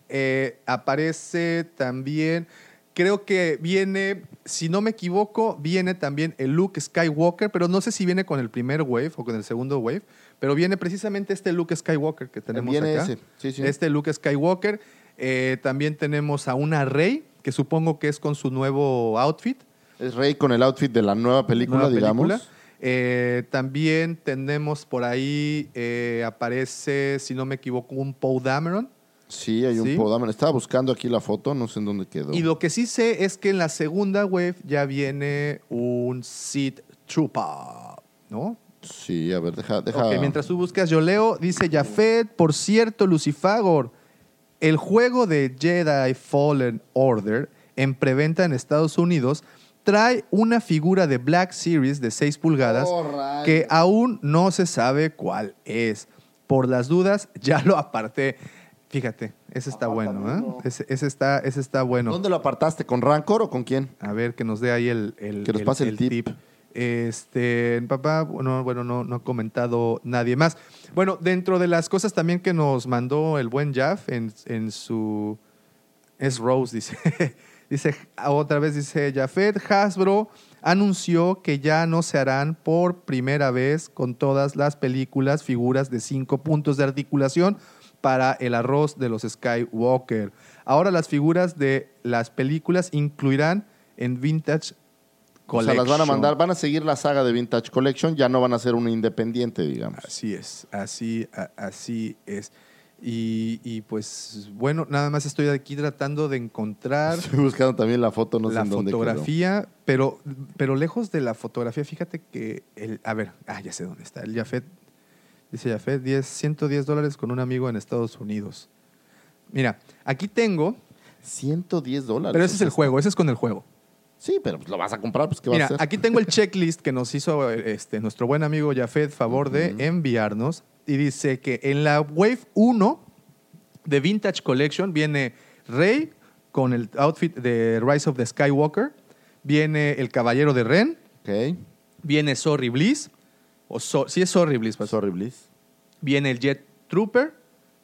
Eh, aparece también, creo que viene, si no me equivoco, viene también el Luke Skywalker, pero no sé si viene con el primer wave o con el segundo wave, pero viene precisamente este Luke Skywalker que tenemos Viene acá. ese, sí, sí. Este Luke Skywalker. Eh, también tenemos a una Rey, que supongo que es con su nuevo outfit. Es Rey con el outfit de la nueva película, nueva digamos. película. Eh, también tenemos por ahí, eh, aparece, si no me equivoco, un Poe Dameron. Sí, hay un Sí. Podaman. Estaba buscando aquí la foto, no sé en dónde quedó. Y lo que sí sé es que en la segunda wave ya viene un Sith Trooper, ¿no? Sí, a ver, deja. mientras tú buscas, yo leo, dice Jafet, por cierto, Lucifagor, el juego de Jedi Fallen Order en preventa en Estados Unidos trae una figura de Black Series de 6 pulgadas Oh, que aún no se sabe cuál es. Por las dudas, [laughs] ya lo aparté. Fíjate, ese está bueno, ¿eh? Ese, ese está, ese está bueno. ¿Dónde lo apartaste? ¿Con Rancor o con quién? A ver, que nos dé ahí el, el- Que nos pase el tip. Este, papá, bueno, bueno no, no ha comentado nadie más. Bueno, dentro de las cosas también que nos mandó el buen Jaff en, en su... Es Rose, dice. [laughs] Dice, otra vez dice Jafet, Hasbro anunció que ya no se harán por primera vez con todas las películas figuras de cinco puntos de articulación para el arroz de los Skywalker. Ahora las figuras de las películas incluirán en Vintage O Collection. sea, las van a mandar, van a seguir la saga de Vintage Collection, ya no van a ser una independiente, digamos. Así es, así, a- así es. Y, y, pues bueno, nada más estoy aquí tratando de encontrar Estoy buscando también la foto, no sé la en dónde quedó. fotografía, pero, pero lejos de la fotografía, fíjate que el, a ver, ah, ya sé dónde está. El Jafet, dice Jafet, 10, 110 dólares con un amigo en Estados Unidos. Mira, aquí tengo, 110 dólares. pero ese es el juego, ese es con el juego. Sí, pero pues lo vas a comprar, pues ¿qué vas Mira, a hacer? aquí tengo el checklist que nos hizo este, nuestro buen amigo Jafet favor de enviarnos. Y dice que en la Wave 1 de Vintage Collection viene Rey con el outfit de Rise of the Skywalker. Viene el Caballero de Ren. Ok. Viene Sorry Bliss. O so- sí es Sorry Bliss. pues. Sorry, Bliss. Viene el Jet Trooper.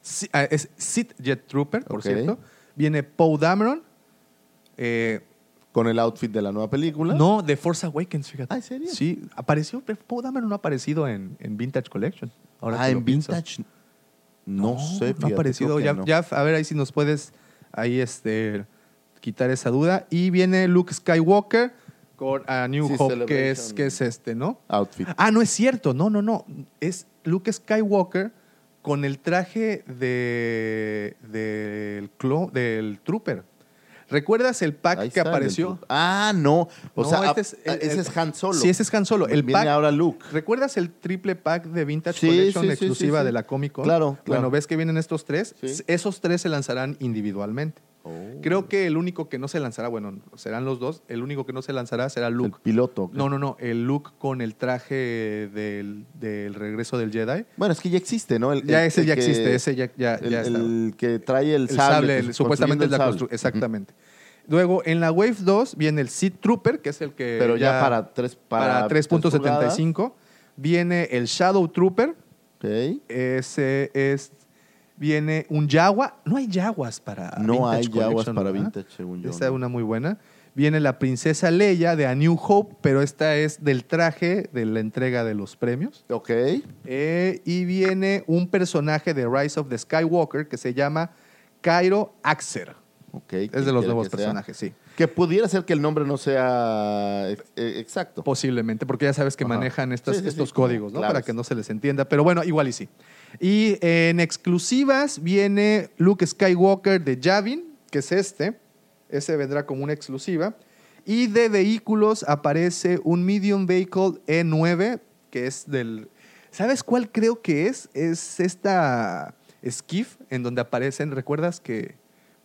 Sí, ah, es Sith Jet Trooper, por cierto. Viene Poe Dameron. Eh, Con el outfit de la nueva película. no, de Force Awakens, fíjate. Ah, ¿en serio? Sí, apareció, pero Poe Dameron no ha aparecido en, en Vintage Collection. Ahora ah, en. Vintage. No, sé, No ha fíjate, aparecido. Ya, no. ya, a ver ahí si nos puedes ahí este, quitar esa duda. Y viene Luke Skywalker con A New Sí, Hope, que es, que es este, ¿no? Outfit. Ah, no es cierto. No, no, no. Es Luke Skywalker con el traje de, del, clo- del Trooper. ¿Recuerdas el pack Ahí que está, apareció? Ah, no. O No, sea, este ah, es el- ese el- es Han Solo. Sí, ese es Han Solo. El Viene pack, ahora Luke. ¿Recuerdas el triple pack de Vintage Sí, Collection sí, exclusiva sí, de la Comic Con? Claro, claro. Bueno, ves que vienen estos tres. Esos tres se lanzarán individualmente. Oh. Creo que el único que no se lanzará, bueno, serán los dos. El único que no se lanzará será El Luke. piloto. No, no, no. El Luke con el traje del, del regreso del Jedi. Bueno, es que ya existe, ¿no? El- Ya el- ese el ya que- existe, ese ya, ya, El, ya está. el que trae el, El sable. sable, pues, el- supuestamente es la el construcción. Exactamente. Luego, en la Wave 2 viene el Seed Trooper, que es el que. Pero ya para tres- para para 3.75. Viene el Shadow Trooper. Ok. Ese es. Viene un Jawa. No hay Jaguas para. No Vintage hay Collection, para ¿verdad? Vintage, según yo, Esta es no. una muy buena. Viene la Princesa Leia de A New Hope, pero esta es del traje de la entrega de los premios. Ok. Eh, y viene un personaje de Rise of the Skywalker que se llama Cairo Axer. Ok. Es ¿quién de los nuevos sea? personajes, sí. Que pudiera ser que el nombre no sea ex- eh, exacto. Posiblemente, porque ya sabes que Ajá. manejan estas- Sí, sí, sí, estos códigos, ¿no? Para que no se les entienda. Pero bueno, igual y sí. Y en exclusivas viene Luke Skywalker de Yavin, que es este. Ese vendrá como una exclusiva. Y de vehículos aparece un Medium Vehicle E9, que es del... ¿Sabes cuál creo que es? Es esta Skiff, en donde aparecen, ¿recuerdas que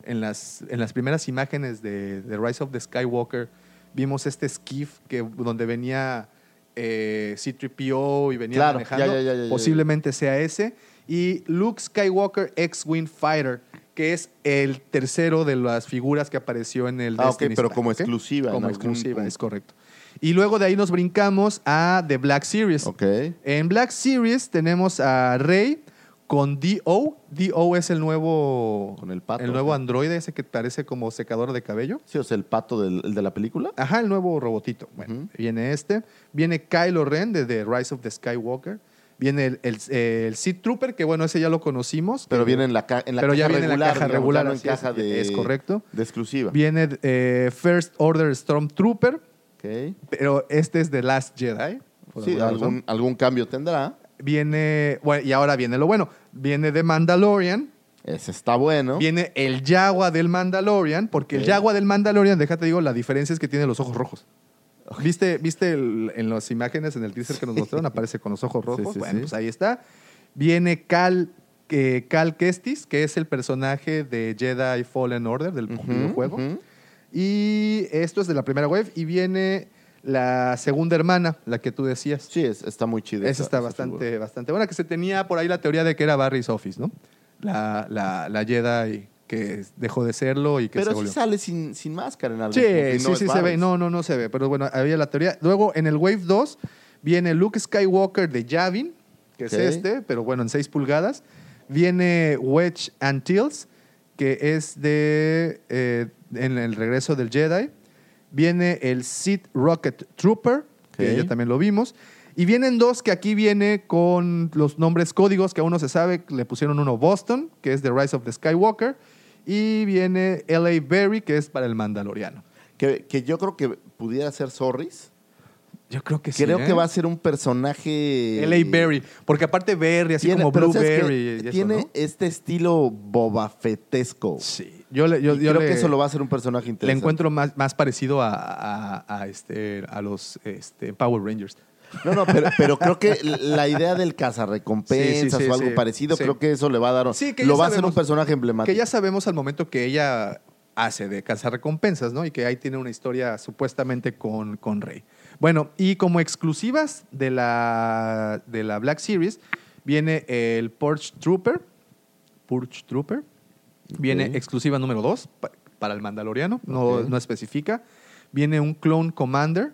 en las, en las primeras imágenes de, de Rise of the Skywalker vimos este skiff que, donde venía eh, C-3PO y venía Claro, manejando? ya, ya, ya, ya, ya. Posiblemente sea ese. Y Luke Skywalker X-Wing Fighter, que es el tercero de las figuras que apareció en el Ah, ok, Destiny's pero como exclusiva Como exclusiva, es correcto. Y luego de ahí nos brincamos a The Black Series. Ok. En Black Series tenemos a Rey con D.O. D.O. es el nuevo, Con el pato, el nuevo androide, ese que parece como secador de cabello. Sí, o sea, el pato del, el de la película. Ajá, el nuevo robotito. Bueno, viene este. Viene Kylo Ren de The Rise of the Skywalker. Viene el, el, el Sith Trooper, que bueno, ese ya lo conocimos. Pero que- viene en la, ca- en la pero caja ya viene en la regular. caja regular. no en es, de, es correcto. de exclusiva. Viene eh, First Order Stormtrooper, Ok. pero este es The Last Jedi. Sí, algún, algún cambio tendrá. Viene, bueno, y ahora viene lo bueno. Viene The Mandalorian. Ese está bueno. Viene el Yagua del Mandalorian, porque el Yagua del Mandalorian, déjate digo, la diferencia es que tiene los ojos rojos. ¿Viste, viste el- en las imágenes, en el teaser que nos mostraron, aparece con los ojos rojos? sí, bueno, sí. pues ahí está. Viene Cal, eh, Cal Kestis, que es el personaje de Jedi Fallen Order del Ujú, videojuego. ujú. Y esto es de la primera web. Y viene la segunda hermana, la que tú decías. Sí, es- está muy chido. Esa está bastante, bastante buena, que se tenía por ahí la teoría de que era Barry's Office, ¿no? La, la, la Jedi que dejó de serlo y que Pero se sí volvió. sale sin, sin máscara en algún Sí, no sí, sí se ve. No, no, no se ve. Pero bueno, había la teoría. Luego, en el Wave 2, viene Luke Skywalker de Yavin, que es este, pero bueno, en 6 pulgadas. Viene Wedge Antilles, que es de eh, en el regreso del Jedi. Viene el Sith Rocket Trooper, que ya también lo vimos. Y vienen dos que aquí viene con los nombres códigos que aún no se sabe. Le pusieron uno Boston, que es The Rise of the Skywalker. Y viene L.A. Berry, que es para el Mandaloriano. Que, que yo creo que pudiera ser Zorris. Yo creo que sí. Creo ¿eh? que va a ser un personaje. L.A. Berry. Porque aparte Berry, así Tiene, como. Blueberry. Tiene ¿no? este estilo bobafetesco. Sí. Yo, le- yo, yo creo le- que eso lo va a hacer un personaje Le interesante. encuentro más, más parecido a, a- a este, a los este, Power Rangers. No, no, pero, pero creo que la idea del cazarrecompensas Sí, sí, sí, o algo parecido, creo que eso le va a dar. Sí, que lo va a hacer un personaje emblemático. Que ya sabemos al momento que ella hace de recompensas, ¿no? Y que ahí tiene una historia supuestamente con, con Rey. Bueno, y como exclusivas de la, de la Black Series, viene el Purge Trooper. Purge Trooper. Viene exclusiva número 2 para el Mandaloriano, no, no especifica. Viene un Clone Commander,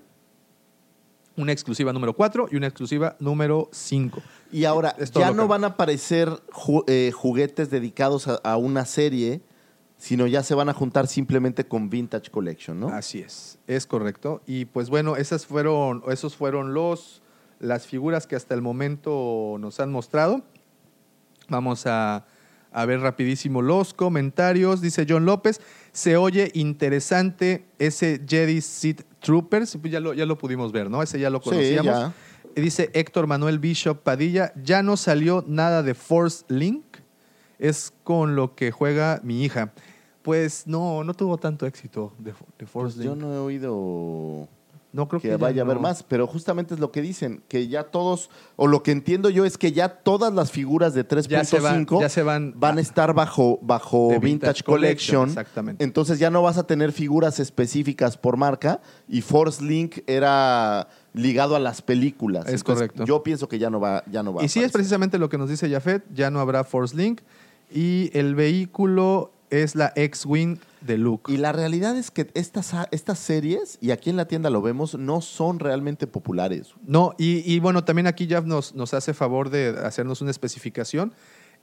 una exclusiva número 4 y una exclusiva número 5. Y ahora, ya no van a aparecer ju- eh, juguetes dedicados a, a una serie, sino ya se van a juntar simplemente con Vintage Collection, ¿no? Así es, es correcto. Y pues bueno, esas fueron, esos fueron los, las figuras que hasta el momento nos han mostrado. Vamos a, a ver rapidísimo los comentarios. Dice John López, se oye interesante ese Jedi Sith Troopers. Pues ya lo, ya lo pudimos ver, ¿no? Ese ya lo Sí, conocíamos. ya. Y Dice Héctor Manuel Bishop Padilla, ya no salió nada de Force Link. Es con lo que juega mi hija. Pues no, no tuvo tanto éxito de, de Force Pues yo Link. no he oído No creo que, que, ya vaya a haber más, pero justamente es lo que dicen, que ya todos, o lo que entiendo yo es que ya todas las figuras de 3.5 Ya se van- van a estar bajo, bajo Vintage, Vintage Collection. Exactamente. Entonces ya no vas a tener figuras específicas por marca y Force Link era ligado a las películas. Es Entonces, correcto. Yo pienso que ya no va, ya no va a Y sí es precisamente lo que nos dice Jafet, ya no habrá Force Link y el vehículo es la X-Wing de Luke. Y la realidad es que estas, estas series, y aquí en la tienda lo vemos, no son realmente populares. No, y, y bueno, también aquí Jaf nos, nos hace favor de hacernos una especificación.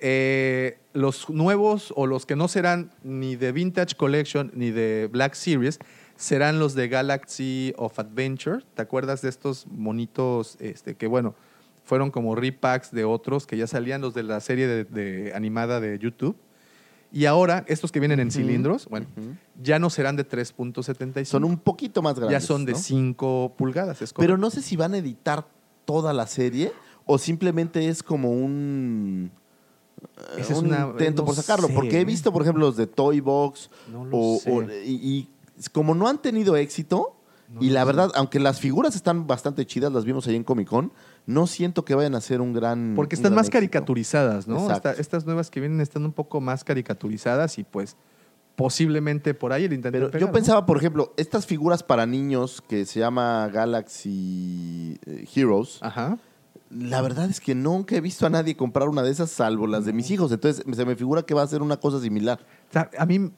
Eh, los nuevos o los que no serán ni de Vintage Collection ni de Black Series serán los de Galaxy of Adventure. ¿Te acuerdas de estos monitos este, que, bueno, fueron como repacks de otros que ya salían los de la serie de, de animada de YouTube? Y ahora, estos que vienen en cilindros, bueno, ya no serán de 3.75. Son un poquito más grandes. Ya son de ¿no? 5 pulgadas. Es Pero no sé si van a editar toda la serie o simplemente es como un, es una- intento no por sacarlo. sé, Porque he ¿eh? visto, por ejemplo, los de Toy Box No lo o, sé. o- y, y como no han tenido éxito, y la verdad, aunque las figuras están bastante chidas, las vimos ahí en Comic Con, no siento que vayan a ser un gran. Porque están gran más éxito. caricaturizadas, ¿no? Esta- estas nuevas que vienen están un poco más caricaturizadas y pues posiblemente por ahí el intento. Pero yo pensaba, por ejemplo, estas figuras para niños que se llama Galaxy eh, Heroes. Ajá. La verdad es que nunca he visto a nadie comprar una de esas, salvo las de mis hijos. Entonces se me figura que va a ser una cosa similar. O sea, a mí,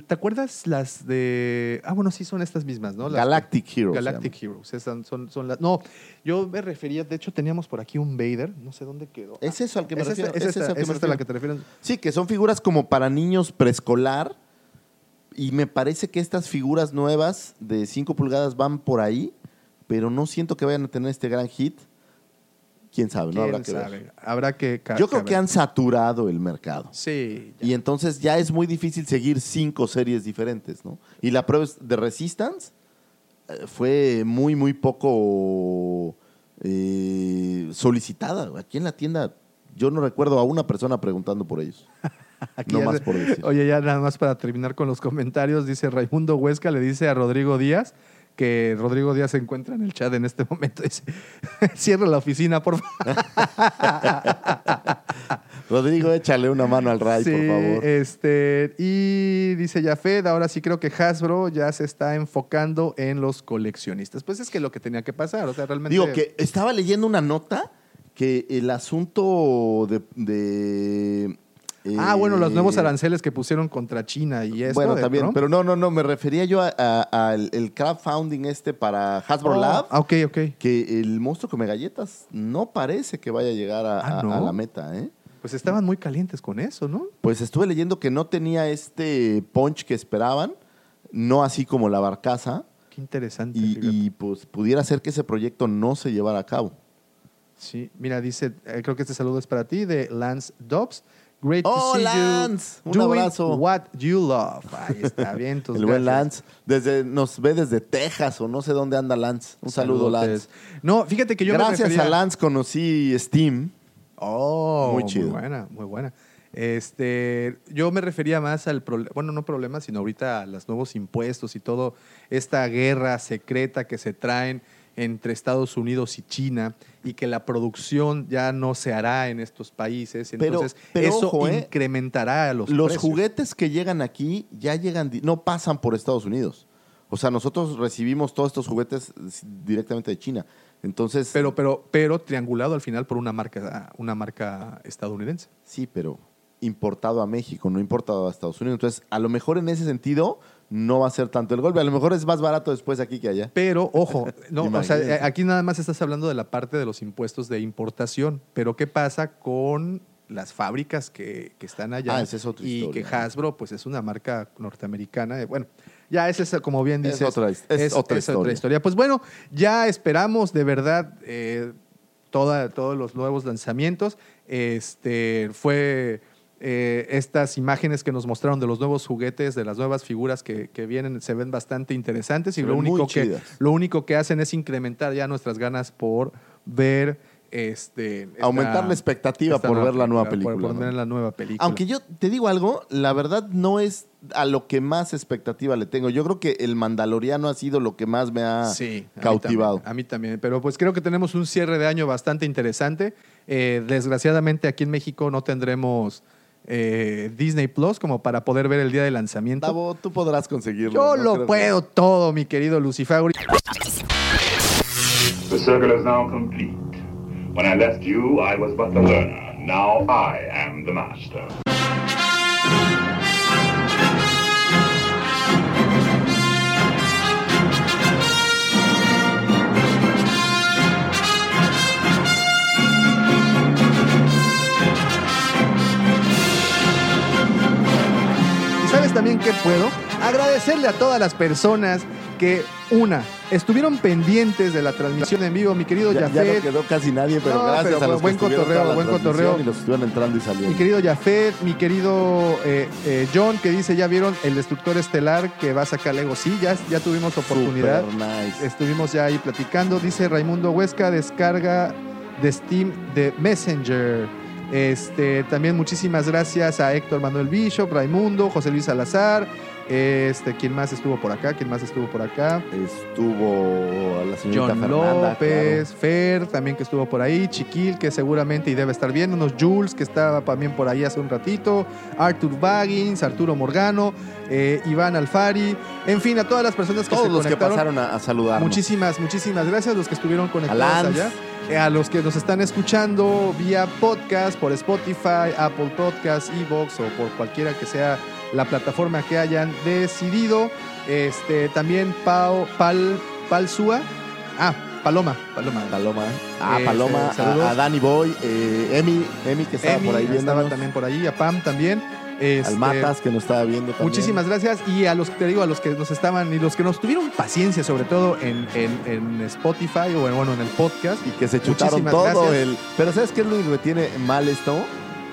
¿te acuerdas las de... Ah, bueno, sí, son estas mismas, ¿no? Las Galactic Heroes. Galactic. Heroes. Esas son, son las... No, yo me refería, de hecho teníamos por aquí un Vader, no sé dónde quedó. Es eso al que me Es refiero. es es esta- es esta a la que te refieres. Sí, que son figuras como para niños preescolar. Y me parece que estas figuras nuevas de 5 pulgadas van por ahí, pero no siento que vayan a tener este gran hit. Quién sabe, no habrá ¿Quién que ver. sabe? Habrá que... Yo creo que ver. han saturado el mercado. Sí. Y entonces ya es muy difícil seguir cinco series diferentes, ¿no? Y la prueba es de Resistance eh, fue muy, muy poco eh, solicitada. Aquí en la tienda yo no recuerdo a una persona preguntando por ellos. [laughs] Aquí no ya más por decir. Oye, ya nada más para terminar con los comentarios, dice Raimundo Huesca, le dice a Rodrigo Díaz que Rodrigo Díaz se encuentra en el chat en este momento. Dice, [laughs] cierra la oficina, por favor. [laughs] Rodrigo, échale una mano al Ray, Sí, por favor. Este, y dice Jafet, ahora sí creo que Hasbro ya se está enfocando en los coleccionistas. Pues es que lo que tenía que pasar, o sea, realmente... Digo que estaba leyendo una nota que el asunto de... de, Ah, bueno, los eh, nuevos aranceles que pusieron contra China y eso. Bueno, también, Trump. pero no, no, no, me refería yo al el crowdfunding este para Hasbro Oh, Lab, ah, ok, ok. que el monstruo come galletas no parece que vaya a llegar a, Ah, a- ¿no? a la meta, ¿eh? Pues estaban muy calientes con eso, ¿no? Pues estuve leyendo que no tenía este punch que esperaban, no así como la barcaza, Qué interesante. y, pues pudiera ser que ese proyecto no se llevara a cabo. Sí, mira, dice, eh, creo que este saludo es para ti, de Lance Dobbs. Great ¡Oh, to see Lance! you Un doing abrazo. what you love. Ahí está, bien. tus [laughs] El buen. Lance, desde, nos ve desde Texas o no sé dónde anda Lance. Un saludo, Saludotes. Lance. No, fíjate que yo me Gracias refería- a Lance conocí Steam. Oh, Muy chido. Muy buena, muy buena. Este, yo me refería más al problema, bueno, no problema, sino ahorita a los nuevos impuestos y todo, esta guerra secreta que se traen entre Estados Unidos y China y que la producción ya no se hará en estos países. Entonces, pero eso ojo, ¿eh? incrementará los, Los precios. juguetes que llegan aquí ya llegan, no pasan por Estados Unidos. O sea, nosotros recibimos todos estos juguetes directamente de China. Entonces, Pero, pero, pero triangulado al final por una marca, una marca estadounidense. sí, pero importado a México, no importado a Estados Unidos. Entonces, a lo mejor en ese sentido no va a ser tanto el golpe. A lo mejor es más barato después aquí que allá. Pero, ojo, no, o sea, eh, aquí nada más estás hablando de la parte de los impuestos de importación. Pero, ¿qué pasa con las fábricas que, que están allá? Ah, esa es otra y historia. que Hasbro, pues es una marca norteamericana. eh, Bueno, ya esa es, como bien Es dices, otra his- es otra historia. Pues bueno, ya esperamos de verdad eh, toda, todos los nuevos lanzamientos. Este fue eh, estas imágenes que nos mostraron de los nuevos juguetes, de las nuevas figuras que, que vienen, se ven bastante interesantes y lo único, que, lo único que hacen es incrementar ya nuestras ganas por ver este esta- Aumentar la expectativa por ver la nueva película, Por, ¿no? ver la nueva película. Aunque yo te digo algo, la verdad no es a lo que más expectativa le tengo. Yo creo que el Mandaloriano ha sido lo que más me ha Sí, a mí cautivado. también, A mí también, pero pues creo que tenemos un cierre de año bastante interesante. Eh, desgraciadamente aquí en México no tendremos eh, Disney Plus como para poder ver el día de lanzamiento. Tavo, tú podrás conseguirlo. Yo ¿no? lo Creo- puedo todo, mi querido Lucifer. The circle is now complete. When I left you, I was but the learner. Now I am the master. Sabes también que puedo agradecerle a todas las personas que, una, estuvieron pendientes de la transmisión en vivo, mi querido Ya, ya no Jafet. quedó casi nadie, pero No, gracias pero a los buen que cotorreo, la buen cotorreo. Y los estuvieron entrando y saliendo. Mi querido Jafet, mi querido eh, eh, John, que dice, ¿ya vieron el destructor estelar que va a sacar Lego? Sí, ya, ya tuvimos oportunidad. Super nice. Estuvimos ya ahí platicando. Dice Raimundo Huesca, descarga de Steam de Messenger. Este, también muchísimas gracias a Héctor Manuel Bishop, Raimundo, José Luis Salazar. Este, ¿quién más estuvo por acá? ¿Quién más estuvo por acá? Estuvo la señorita John Fernanda. López, Fer, también que estuvo por ahí, Chiquil, que seguramente y debe estar viéndonos, Jules, que estaba también por ahí hace un ratito, Arthur Baggins, Arturo Morgano, eh, Iván Alfari, en fin, a todas las personas que Todos se los que conectaron. pasaron a, a saludarnos. Muchísimas, muchísimas gracias a los que estuvieron conectados allá. Eh, A los que nos están escuchando vía podcast, por Spotify, Apple Podcasts, Evox o por cualquiera que sea la plataforma que hayan decidido. Este, también Pau, Pal, Palsúa. Ah, Paloma, Paloma. Paloma. Ah, Este, Paloma, a, saludos. a Danny Boy, eh, Emi, Emi que estaba Emi, por ahí estaba viendo. también por ahí, a Pam también. Este, Al Matas que nos estaba viendo también. Muchísimas gracias y a los que te digo, a los que nos estaban y los que nos tuvieron paciencia, sobre todo en, en- en Spotify o en, bueno, en el podcast. Y que se chutaron Muchísimas todo gracias. el. Pero ¿sabes qué es lo único que tiene mal esto?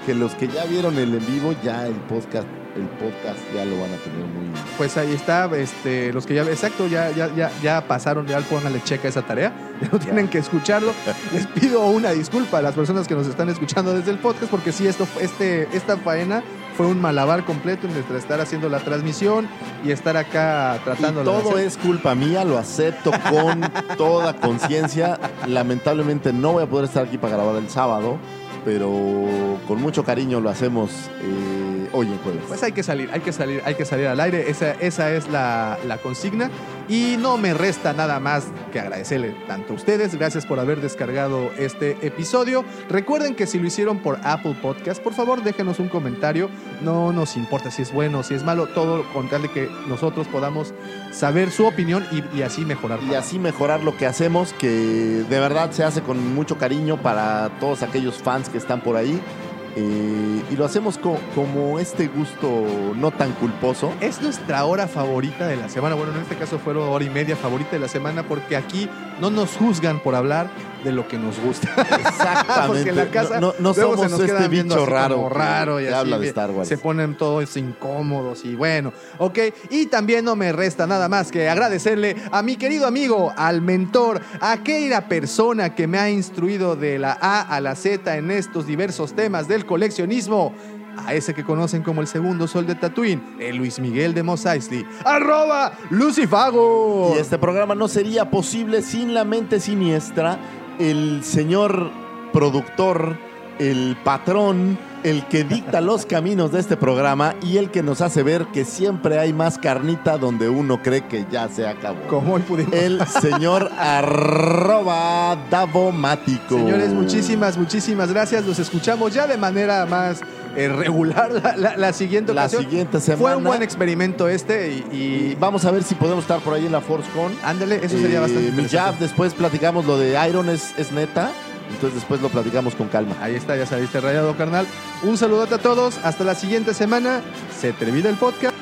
Que los que ya vieron el en vivo, ya el podcast, el podcast ya lo van a tener muy. Pues ahí está, este, los que ya, exacto, ya, ya, ya, ya pasaron, ya pónganle checa esa tarea, ya [laughs] no tienen que escucharlo. Les pido una disculpa a las personas que nos están escuchando desde el podcast, porque sí, esto, este, esta faena fue un malabar completo entre estar haciendo la transmisión y estar acá tratando todo es culpa mía, lo acepto con [laughs] toda conciencia. Lamentablemente no voy a poder estar aquí para grabar el sábado, pero con mucho cariño lo hacemos eh, hoy en jueves. Pues hay que salir, hay que salir, hay que salir al aire. Esa, esa es la, la consigna. Y no me resta nada más que agradecerle tanto a ustedes. Gracias por haber descargado este episodio. Recuerden que si lo hicieron por Apple Podcast, por favor déjenos un comentario. No nos importa si es bueno si es malo. Todo con tal de que nosotros podamos saber su opinión y, y así mejorar. y así mejorar lo que hacemos, que de verdad se hace con mucho cariño para todos aquellos fans que están por ahí. Eh, y lo hacemos co- como este gusto no tan culposo. Es nuestra hora favorita de la semana. Bueno, en este caso fue hora y media favorita de la semana porque aquí no nos juzgan por hablar de lo que nos gusta. Exactamente. [laughs] porque en la casa no, no, somos nos este bicho raro. raro y así, habla de Star Wars. Se ponen todos incómodos y bueno, ok. Y también no me resta nada más que agradecerle a mi querido amigo, al mentor, a aquella persona que me ha instruido de la A a la Z en estos diversos temas coleccionismo. A ese que conocen como el segundo sol de Tatooine, el Luis Miguel de Mos Eisley. ¡Arroba Lucifago! Y este programa no sería posible sin la mente siniestra, el señor productor, el patrón, el que dicta los caminos de este programa y el que nos hace ver que siempre hay más carnita donde uno cree que ya se acabó. Como hoy pudimos. El señor arroba Davomático. Señores, muchísimas, muchísimas gracias. Los escuchamos ya de manera más eh, regular la, la- la siguiente La ocasión. siguiente semana. Fue un buen experimento este y, vamos a ver si podemos estar por ahí en la ForceCon. ándale, eso sería Eh, bastante Mi interesante. jab, después platicamos lo de Iron, es, es neta. Entonces después lo platicamos con calma. Ahí está, ya saliste rayado, carnal. Un saludote a todos. Hasta la siguiente semana. Se termina el podcast.